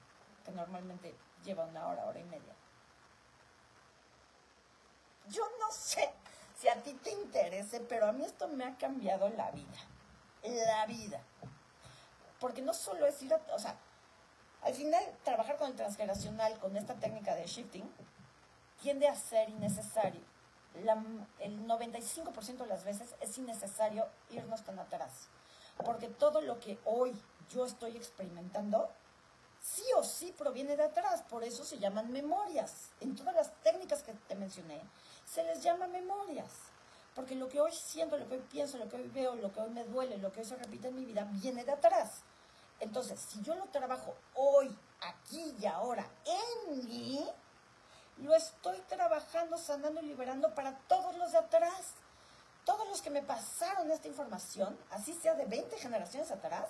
que normalmente lleva una hora, hora y media. Yo no sé si a ti te interese, pero a mí esto me ha cambiado la vida. La vida. Porque no solo es ir a, o sea, al final trabajar con el transgeneracional, con esta técnica de shifting, tiende a ser innecesario. el 95% de las veces es innecesario irnos tan atrás. Porque todo lo que hoy yo estoy experimentando, sí o sí proviene de atrás. Por eso se llaman memorias. En todas las técnicas que te mencioné, se les llama memorias. Porque lo que hoy siento, lo que hoy pienso, lo que hoy veo, lo que hoy me duele, lo que hoy se repite en mi vida, viene de atrás. Entonces, si yo lo trabajo hoy, aquí y ahora en mí, lo estoy trabajando, sanando y liberando para todos los de atrás. Todos los que me pasaron esta información, así sea de 20 generaciones atrás,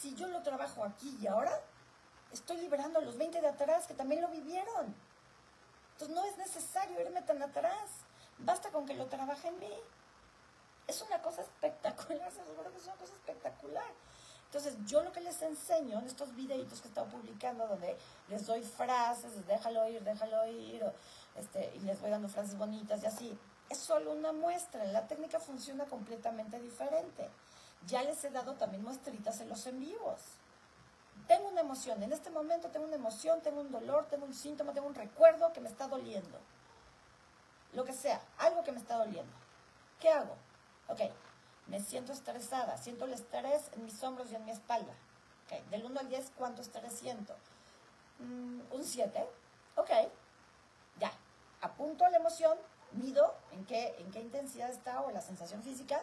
si yo lo trabajo aquí y ahora, estoy liberando a los 20 de atrás que también lo vivieron. Entonces no es necesario irme tan atrás. Basta con que lo trabaje en mí. Es una cosa espectacular, se que es una cosa espectacular. Entonces, yo lo que les enseño en estos videitos que he estado publicando, donde les doy frases, déjalo ir, déjalo ir, este, y les voy dando frases bonitas y así, es solo una muestra. La técnica funciona completamente diferente. Ya les he dado también muestritas en los en vivos. Tengo una emoción, en este momento tengo una emoción, tengo un dolor, tengo un síntoma, tengo un recuerdo que me está doliendo. Lo que sea, algo que me está doliendo. ¿Qué hago? Ok, me siento estresada, siento el estrés en mis hombros y en mi espalda. Okay. Del 1 al 10, ¿cuánto estrés siento? Mm, un 7. Ok, ya. Apunto la emoción, mido en qué, en qué intensidad está o la sensación física,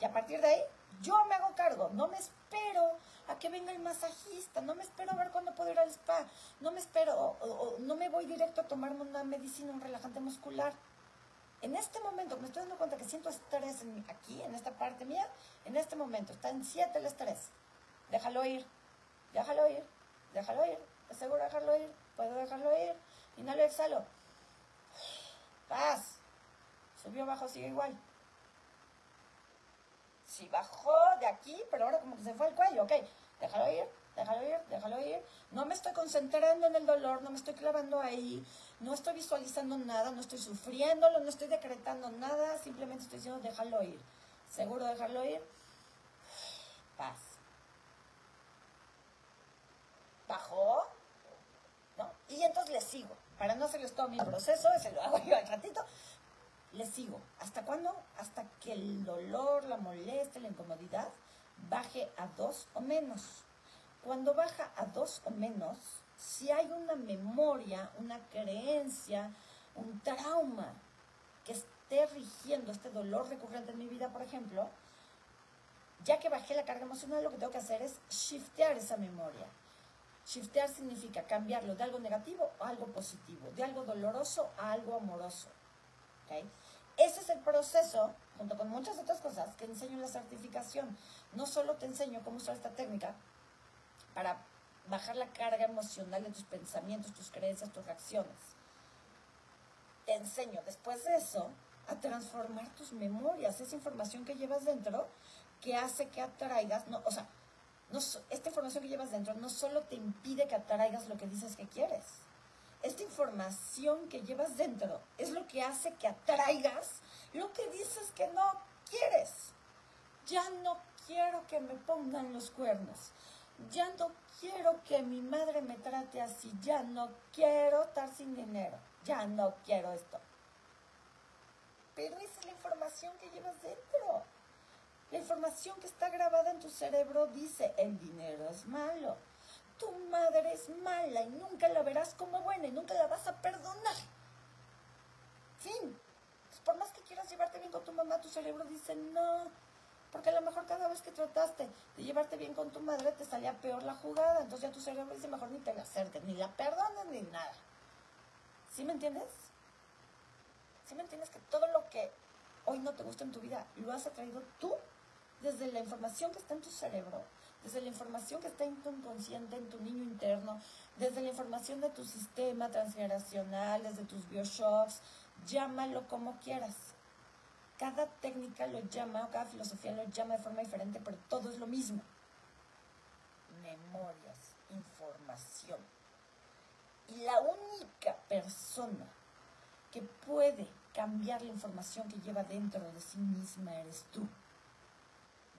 y a partir de ahí, yo me hago cargo. No me espero a que venga el masajista, no me espero a ver cuándo puedo ir al spa, no me espero, no me voy directo a tomarme una medicina, un relajante muscular en este momento me estoy dando cuenta que siento estrés aquí, en esta parte mía, en este momento está en 7 el estrés. Déjalo ir, déjalo ir, déjalo ir. ¿Es seguro dejarlo ir? ¿Puedo dejarlo ir? Inhalo exhalo. Paz. Subió, bajo, sigue igual. Si bajó de aquí, pero ahora como que se fue el cuello, ok. Déjalo ir, déjalo ir, déjalo ir. No me estoy concentrando en el dolor, no me estoy clavando ahí, no estoy visualizando nada, no estoy sufriéndolo, no estoy decretando nada, simplemente estoy diciendo déjalo ir. ¿Seguro dejarlo ir? Paz. ¿Bajó? ¿No? Y entonces le sigo. Para no hacerles todo mi proceso, ese lo hago yo al ratito, le sigo. ¿Hasta cuándo? Hasta que el dolor, la molestia, la incomodidad baje a dos o menos. Cuando baja a dos o menos, si hay una memoria, una creencia, un trauma que esté rigiendo este dolor recurrente en mi vida, por ejemplo, ya que bajé la carga emocional, lo que tengo que hacer es shiftear esa memoria. Shiftear significa cambiarlo de algo negativo a algo positivo, de algo doloroso a algo amoroso. Ese es el proceso, junto con muchas otras cosas, que enseño en la certificación. No solo te enseño cómo usar esta técnica, para bajar la carga emocional de tus pensamientos, tus creencias, tus reacciones. Te enseño después de eso a transformar tus memorias, esa información que llevas dentro que hace que atraigas, no, o sea, esta información que llevas dentro no solo te impide que atraigas lo que dices que quieres. Esta información que llevas dentro es lo que hace que atraigas lo que dices que no quieres. Ya no quiero que me pongan los cuernos. Ya no quiero que mi madre me trate así. Ya no quiero estar sin dinero. Ya no quiero esto. Pero esa es la información que llevas dentro. La información que está grabada en tu cerebro dice, el dinero es malo. Tu madre es mala y nunca la verás como buena y nunca la vas a perdonar. Fin. por más que quieras llevarte bien con tu mamá, tu cerebro dice no. Porque a lo mejor cada vez que trataste de llevarte bien con tu madre te salía peor la jugada. Entonces ya tu cerebro dice mejor ni te la acerques, ni la perdones, ni nada. ¿Sí me entiendes? ¿Sí me entiendes que todo lo que hoy no te gusta en tu vida lo has atraído tú desde la información que está en tu cerebro, desde la información que está en tu inconsciente, en tu niño interno, desde la información de tu sistema transgeneracional, desde tus bioshocks, llámalo como quieras. Cada técnica lo llama, o cada filosofía lo llama de forma diferente, pero todo es lo mismo. Memorias, información. Y la única persona que puede cambiar la información que lleva dentro de sí misma eres tú.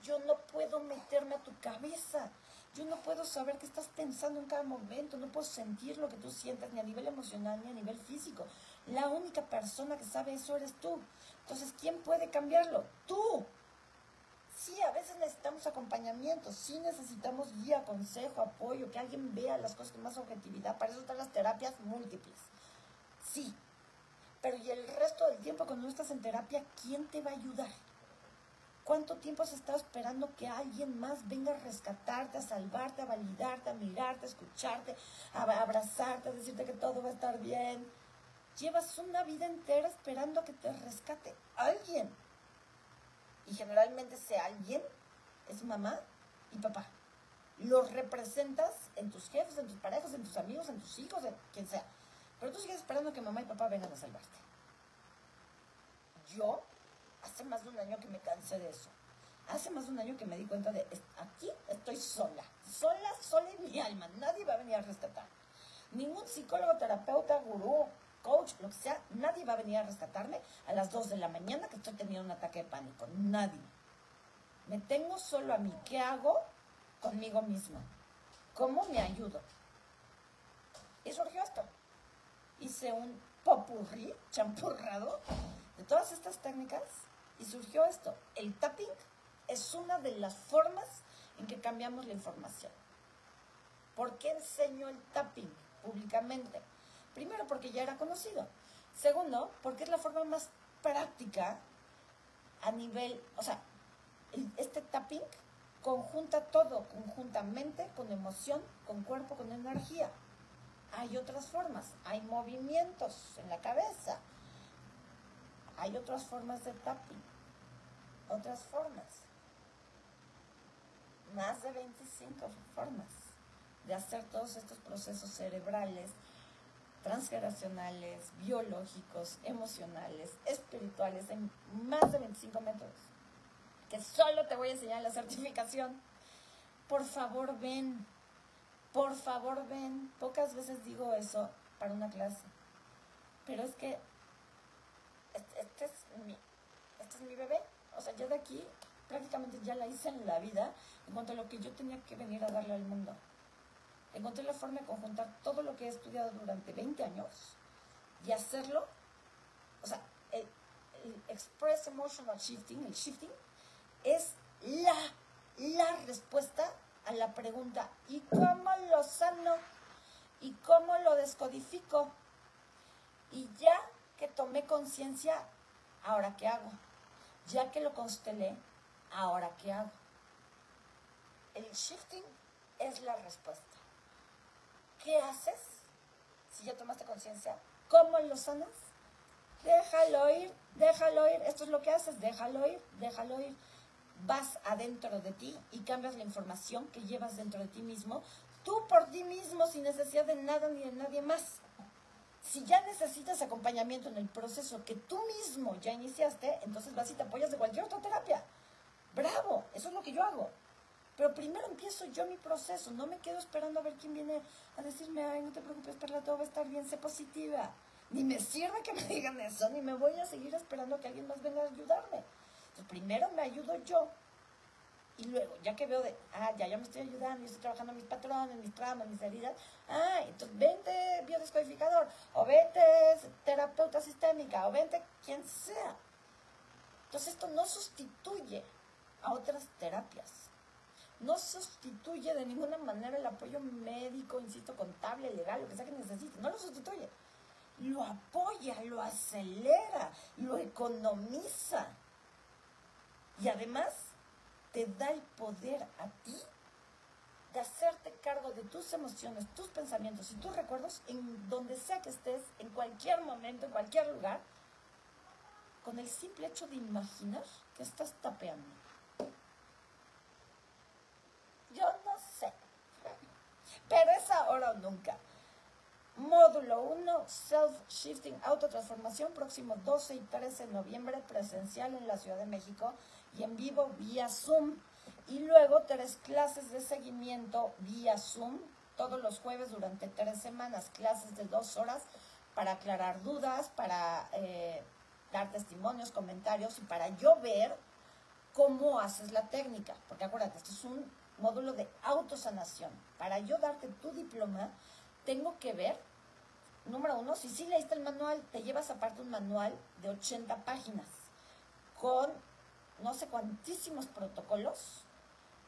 Yo no puedo meterme a tu cabeza. Yo no puedo saber qué estás pensando en cada momento. No puedo sentir lo que tú sientes ni a nivel emocional ni a nivel físico. La única persona que sabe eso eres tú. Entonces, ¿quién puede cambiarlo? Tú. Sí, a veces necesitamos acompañamiento, sí necesitamos guía, consejo, apoyo, que alguien vea las cosas con más objetividad. Para eso están las terapias múltiples. Sí. Pero ¿y el resto del tiempo cuando no estás en terapia, quién te va a ayudar? ¿Cuánto tiempo has estado esperando que alguien más venga a rescatarte, a salvarte, a validarte, a mirarte, a escucharte, a abrazarte, a decirte que todo va a estar bien? Llevas una vida entera esperando a que te rescate alguien. Y generalmente ese alguien es mamá y papá. Los representas en tus jefes, en tus parejas, en tus amigos, en tus hijos, en quien sea. Pero tú sigues esperando que mamá y papá vengan a salvarte. Yo hace más de un año que me cansé de eso. Hace más de un año que me di cuenta de, aquí estoy sola, sola, sola en mi alma, nadie va a venir a rescatar. Ningún psicólogo, terapeuta, gurú, coach, lo que sea, nadie va a venir a rescatarme a las 2 de la mañana que estoy teniendo un ataque de pánico. Nadie. Me tengo solo a mí. ¿Qué hago conmigo misma? ¿Cómo me ayudo? Y surgió esto. Hice un popurrí, champurrado, de todas estas técnicas y surgió esto. El tapping es una de las formas en que cambiamos la información. ¿Por qué enseño el tapping públicamente? Primero, porque ya era conocido. Segundo, porque es la forma más práctica a nivel, o sea, este tapping conjunta todo, conjuntamente, con emoción, con cuerpo, con energía. Hay otras formas, hay movimientos en la cabeza, hay otras formas de tapping, otras formas, más de 25 formas de hacer todos estos procesos cerebrales, transgeneracionales, biológicos, emocionales, espirituales, en más de 25 métodos, que solo te voy a enseñar la certificación. Por favor, ven, por favor, ven. Pocas veces digo eso para una clase, pero es que este, es mi, este es mi bebé. O sea, yo de aquí prácticamente ya la hice en la vida en cuanto a lo que yo tenía que venir a darle al mundo. Encontré la forma de conjuntar todo lo que he estudiado durante 20 años y hacerlo, o sea, el, el Express Emotional Shifting, el shifting, es la, la respuesta a la pregunta, ¿y cómo lo sano? ¿Y cómo lo descodifico? Y ya que tomé conciencia, ahora qué hago. Ya que lo constelé, ahora qué hago. El shifting es la respuesta. ¿Qué haces si ya tomaste conciencia? ¿Cómo lo sanas? Déjalo ir, déjalo ir. Esto es lo que haces, déjalo ir, déjalo ir. Vas adentro de ti y cambias la información que llevas dentro de ti mismo, tú por ti mismo, sin necesidad de nada ni de nadie más. Si ya necesitas acompañamiento en el proceso que tú mismo ya iniciaste, entonces vas y te apoyas de cualquier otra terapia. Bravo, eso es lo que yo hago. Pero primero empiezo yo mi proceso, no me quedo esperando a ver quién viene a decirme, ay, no te preocupes, Perla, todo va a estar bien, sé positiva. Ni me sirve que me digan eso, ni me voy a seguir esperando que alguien más venga a ayudarme. Entonces, primero me ayudo yo. Y luego, ya que veo de, ah, ya, ya me estoy ayudando, yo estoy trabajando mis patrones, mis traumas, mis heridas, ah, entonces vente biodescodificador, o vente terapeuta sistémica, o vente quien sea. Entonces esto no sustituye a otras terapias. No sustituye de ninguna manera el apoyo médico, insisto, contable, legal, lo que sea que necesite. No lo sustituye. Lo apoya, lo acelera, lo economiza. Y además te da el poder a ti de hacerte cargo de tus emociones, tus pensamientos y tus recuerdos en donde sea que estés, en cualquier momento, en cualquier lugar, con el simple hecho de imaginar que estás tapeando. Yo no sé, pero es ahora o nunca. Módulo 1, Self-Shifting Autotransformación, próximo 12 y 13 de noviembre, presencial en la Ciudad de México y en vivo vía Zoom. Y luego tres clases de seguimiento vía Zoom, todos los jueves durante tres semanas, clases de dos horas para aclarar dudas, para eh, dar testimonios, comentarios y para yo ver cómo haces la técnica. Porque acuérdate, esto es un módulo de autosanación. Para yo darte tu diploma, tengo que ver, número uno, si sí leíste el manual, te llevas aparte un manual de 80 páginas con no sé cuantísimos protocolos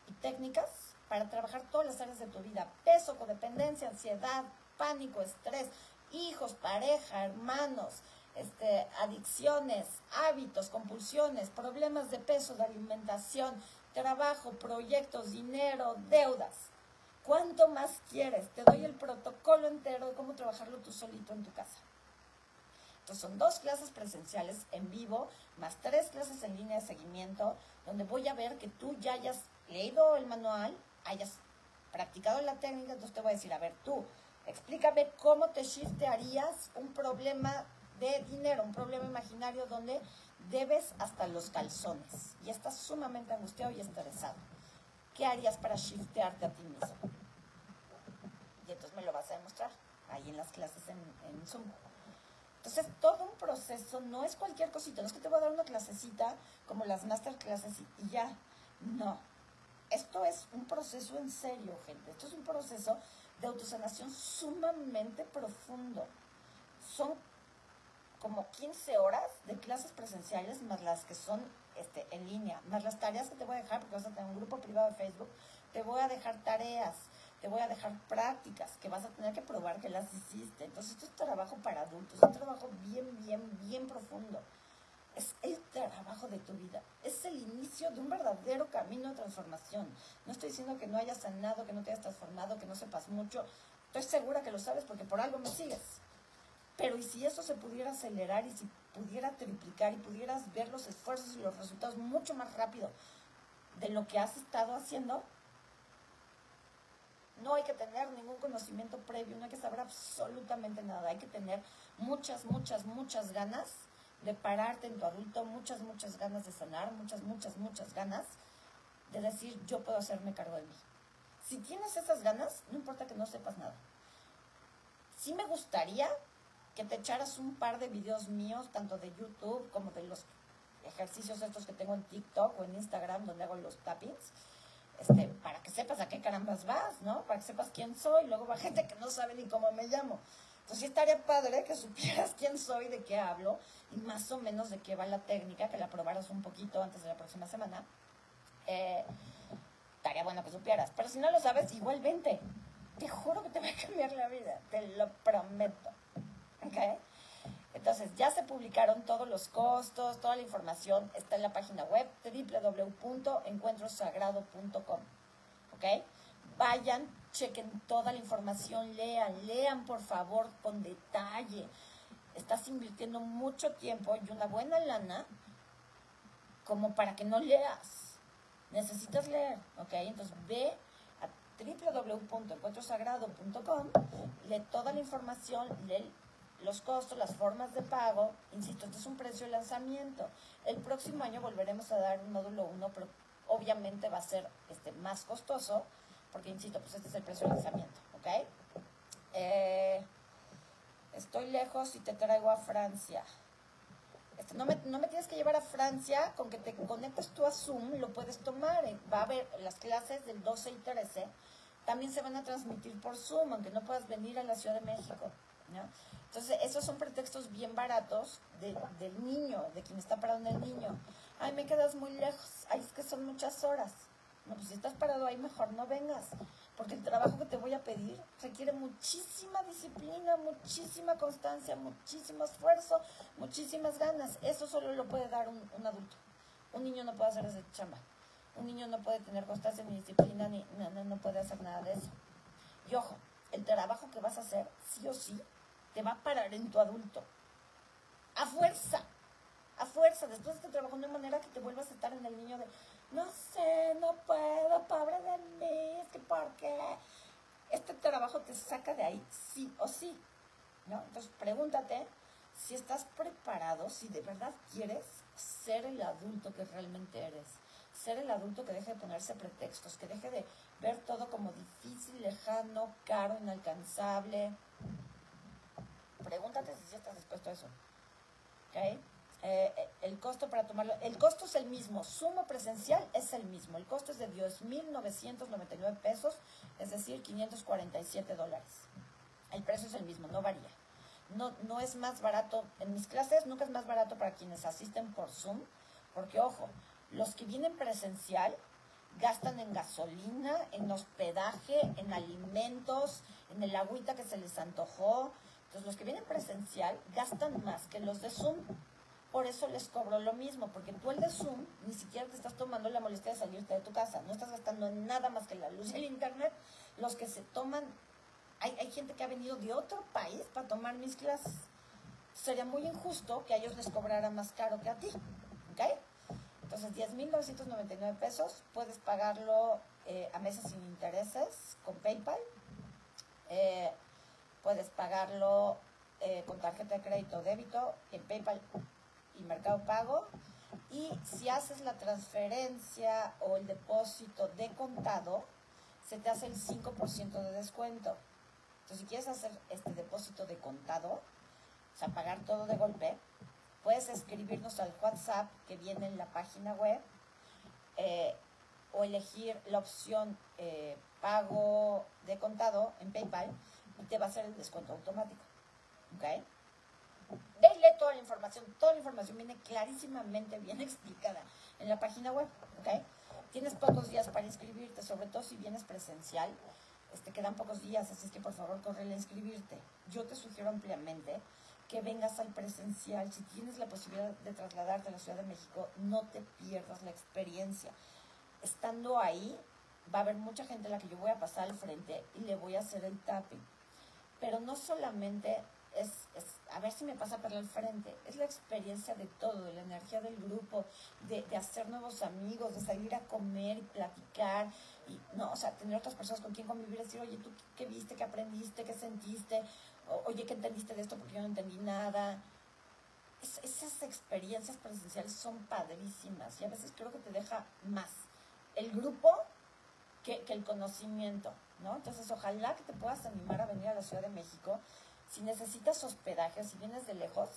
y técnicas para trabajar todas las áreas de tu vida. Peso, codependencia, ansiedad, pánico, estrés, hijos, pareja, hermanos, este, adicciones, hábitos, compulsiones, problemas de peso, de alimentación, trabajo, proyectos, dinero, deudas. ¿Cuánto más quieres? Te doy el protocolo entero de cómo trabajarlo tú solito en tu casa. Entonces son dos clases presenciales en vivo, más tres clases en línea de seguimiento, donde voy a ver que tú ya hayas leído el manual, hayas practicado la técnica, entonces te voy a decir, a ver, tú, explícame cómo te shiftearías un problema de dinero, un problema imaginario donde debes hasta los calzones y estás sumamente angustiado y estresado. ¿Qué harías para shiftearte a ti mismo? Y entonces me lo vas a demostrar ahí en las clases en, en Zoom. Entonces, todo un proceso no es cualquier cosita, no es que te voy a dar una clasecita como las masterclasses y, ya. No. Esto es un proceso en serio, gente. Esto es un proceso de autosanación sumamente profundo. Son como 15 horas de clases presenciales, más las que son este, en línea, más las tareas que te voy a dejar, porque vas a tener un grupo privado de Facebook, te voy a dejar tareas, te voy a dejar prácticas que vas a tener que probar que las hiciste. Entonces, esto es trabajo para adultos, es un trabajo bien, bien, bien profundo. Es el trabajo de tu vida. Es el inicio de un verdadero camino de transformación. No estoy diciendo que no hayas sanado, que no te hayas transformado, que no sepas mucho. Estoy segura que lo sabes porque por algo me sigues. Pero ¿y si eso se pudiera acelerar y si pudiera triplicar y pudieras ver los esfuerzos y los resultados mucho más rápido de lo que has estado haciendo? No hay que tener ningún conocimiento previo, no hay que saber absolutamente nada, hay que tener muchas, muchas, muchas ganas de pararte en tu adulto, muchas, muchas ganas de sanar, muchas, muchas, muchas ganas de decir yo puedo hacerme cargo de mí. Si tienes esas ganas, no importa que no sepas nada. Sí me gustaría que te echaras un par de videos míos, tanto de YouTube como de los ejercicios estos que tengo en TikTok o en Instagram donde hago los tappings este, para que sepas a qué carambas vas, ¿no? Para que sepas quién soy. Luego va gente que no sabe ni cómo me llamo. Entonces sí estaría padre que supieras quién soy, de qué hablo y más o menos de qué va la técnica, que la probaras un poquito antes de la próxima semana. Eh, estaría bueno que supieras. Pero si no lo sabes, igual vente. Te juro que te va a cambiar la vida. Te lo prometo. ¿Ok? Entonces, ya se publicaron todos los costos, toda la información está en la página web www.encuentrosagrado.com. ¿Ok? Vayan, chequen toda la información, lean, lean por favor con detalle. Estás invirtiendo mucho tiempo y una buena lana como para que no leas. Necesitas leer, ¿ok? Entonces ve a www.encuentrosagrado.com, lee toda la información, lee los costos, las formas de pago. Insisto, este es un precio de lanzamiento. El próximo año volveremos a dar un módulo 1, pero obviamente va a ser este, más costoso, porque insisto, pues este es el precio de lanzamiento, ¿ok? Eh, estoy lejos y te traigo a Francia. Este, no, me, no me tienes que llevar a Francia, con que te conectes tú a Zoom, lo puedes tomar. Eh, va a haber las clases del 12 y 13, también se van a transmitir por Zoom, aunque no puedas venir a la Ciudad de México. Entonces, esos son pretextos bien baratos del niño, de quien está parado en el niño. Ay, me quedas muy lejos. Ay, es que son muchas horas. No, pues si estás parado ahí, mejor no vengas. Porque el trabajo que te voy a pedir requiere muchísima disciplina, muchísima constancia, muchísimo esfuerzo, muchísimas ganas. Eso solo lo puede dar un, adulto. Un niño no puede hacer ese chamba. Un niño no puede tener constancia ni disciplina, ni no, no puede hacer nada de eso. Y ojo, el trabajo que vas a hacer, sí o sí, te va a parar en tu adulto. A fuerza, a fuerza. Después de este trabajo, de manera que te vuelvas a estar en el niño de, no sé, no puedo, pobre de mí, es que ¿por qué? Este trabajo te saca de ahí, sí o sí. ¿no? Entonces, pregúntate si estás preparado, si de verdad quieres ser el adulto que realmente eres. Ser el adulto que deje de ponerse pretextos, que deje de ver todo como difícil, lejano, caro, inalcanzable. Pregúntate si estás dispuesto a eso. ¿Ok? Eh, el costo para tomarlo, el costo es el mismo, sumo presencial es el mismo, el costo es de 10.999 pesos, es decir, 547 dólares. El precio es el mismo, no varía. No, no es más barato, en mis clases nunca es más barato para quienes asisten por Zoom, porque ojo, los que vienen presencial gastan en gasolina, en hospedaje, en alimentos, en el agüita que se les antojó. Entonces los que vienen presencial gastan más que los de Zoom por eso les cobro lo mismo, porque tú el de Zoom ni siquiera te estás tomando la molestia de salirte de tu casa, no estás gastando nada más que la luz y el internet. Los que se toman, hay, hay gente que ha venido de otro país para tomar mis clases. Sería muy injusto que a ellos les cobrara más caro que a ti, ¿ok? Entonces, 10.999 pesos, puedes pagarlo eh, a meses sin intereses con PayPal. Eh, puedes pagarlo eh, con tarjeta de crédito o débito en PayPal y Mercado Pago. Y si haces la transferencia o el depósito de contado, se te hace el 5% de descuento. Entonces, si quieres hacer este depósito de contado, o sea, pagar todo de golpe, puedes escribirnos al WhatsApp que viene en la página web eh, o elegir la opción eh, pago de contado en PayPal y te va a hacer el descuento automático. ¿Ok? Ve toda la información. Toda la información viene clarísimamente bien explicada en la página web. ¿ok? Tienes pocos días para inscribirte, sobre todo si vienes presencial. Este, quedan pocos días, así es que por favor corre a inscribirte. Yo te sugiero ampliamente que vengas al presencial. Si tienes la posibilidad de trasladarte a la Ciudad de México, no te pierdas la experiencia. Estando ahí, va a haber mucha gente a la que yo voy a pasar al frente y le voy a hacer el tapping. Pero no solamente es, a ver si me pasa para el frente. Es la experiencia de todo, de la energía del grupo, de, hacer nuevos amigos, de salir a comer y platicar, y no, o sea, tener otras personas con quien convivir, decir, oye, ¿tú qué viste, qué aprendiste, qué sentiste? oye, ¿qué entendiste de esto? Porque yo no entendí nada. esas experiencias presenciales son padrísimas y a veces creo que te deja más el grupo que el conocimiento, Entonces, ojalá que te puedas animar a venir a la Ciudad de México si necesitas hospedaje, si vienes de lejos,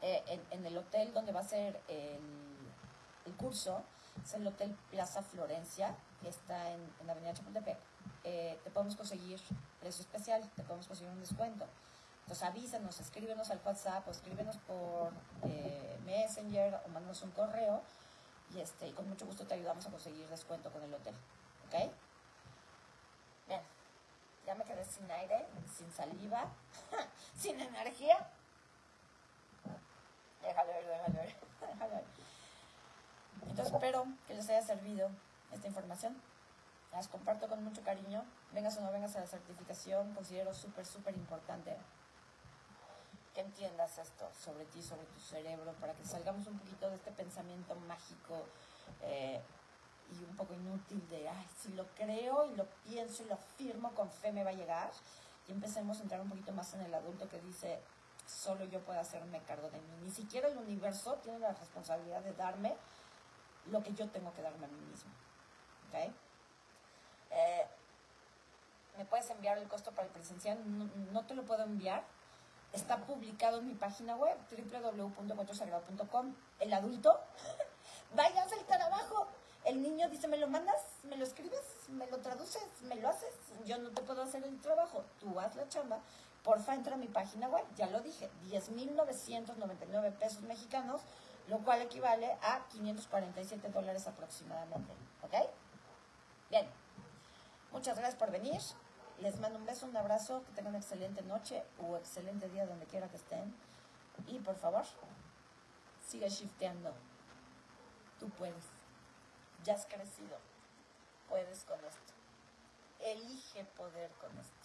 eh, en, el hotel donde va a ser el, curso, es el Hotel Plaza Florencia, que está en, en Avenida Chapultepec, eh, te podemos conseguir precio especial, te podemos conseguir un descuento. Entonces avísanos, escríbenos al WhatsApp o escríbenos por eh, Messenger o mándanos un correo y, este, y con mucho gusto te ayudamos a conseguir descuento con el hotel. ¿Ok? Ya me quedé sin aire, sin saliva, sin energía. Déjalo ver, déjalo ver, déjalo ver. Entonces espero que les haya servido esta información. Las comparto con mucho cariño. Vengas o no vengas a la certificación, considero súper, súper importante que entiendas esto sobre ti, sobre tu cerebro, para que salgamos un poquito de este pensamiento mágico. Eh, y un poco inútil de, ay, si lo creo y lo pienso y lo firmo con fe me va a llegar. Y empecemos a entrar un poquito más en el adulto que dice, solo yo puedo hacerme cargo de mí. Ni siquiera el universo tiene la responsabilidad de darme lo que yo tengo que darme a mí mismo. ¿Ok? Eh, ¿Me puedes enviar el costo para el presencial? No, te lo puedo enviar. Está publicado en mi página web, www.cuatrosagrado.com. El adulto, váyanse al trabajo. El niño dice, ¿me lo mandas? ¿Me lo escribes? ¿Me lo traduces? ¿Me lo haces? Yo no te puedo hacer el trabajo. Tú haz la chamba. Porfa, entra a mi página web. Ya lo dije, 10.999 pesos mexicanos, lo cual equivale a 547 dólares aproximadamente. ¿Ok? Bien. Muchas gracias por venir. Les mando un beso, un abrazo, que tengan una excelente noche o excelente día donde quiera que estén. Y por favor, sigue shifteando. Tú puedes. Ya has crecido. Puedes con esto. Elige poder con esto.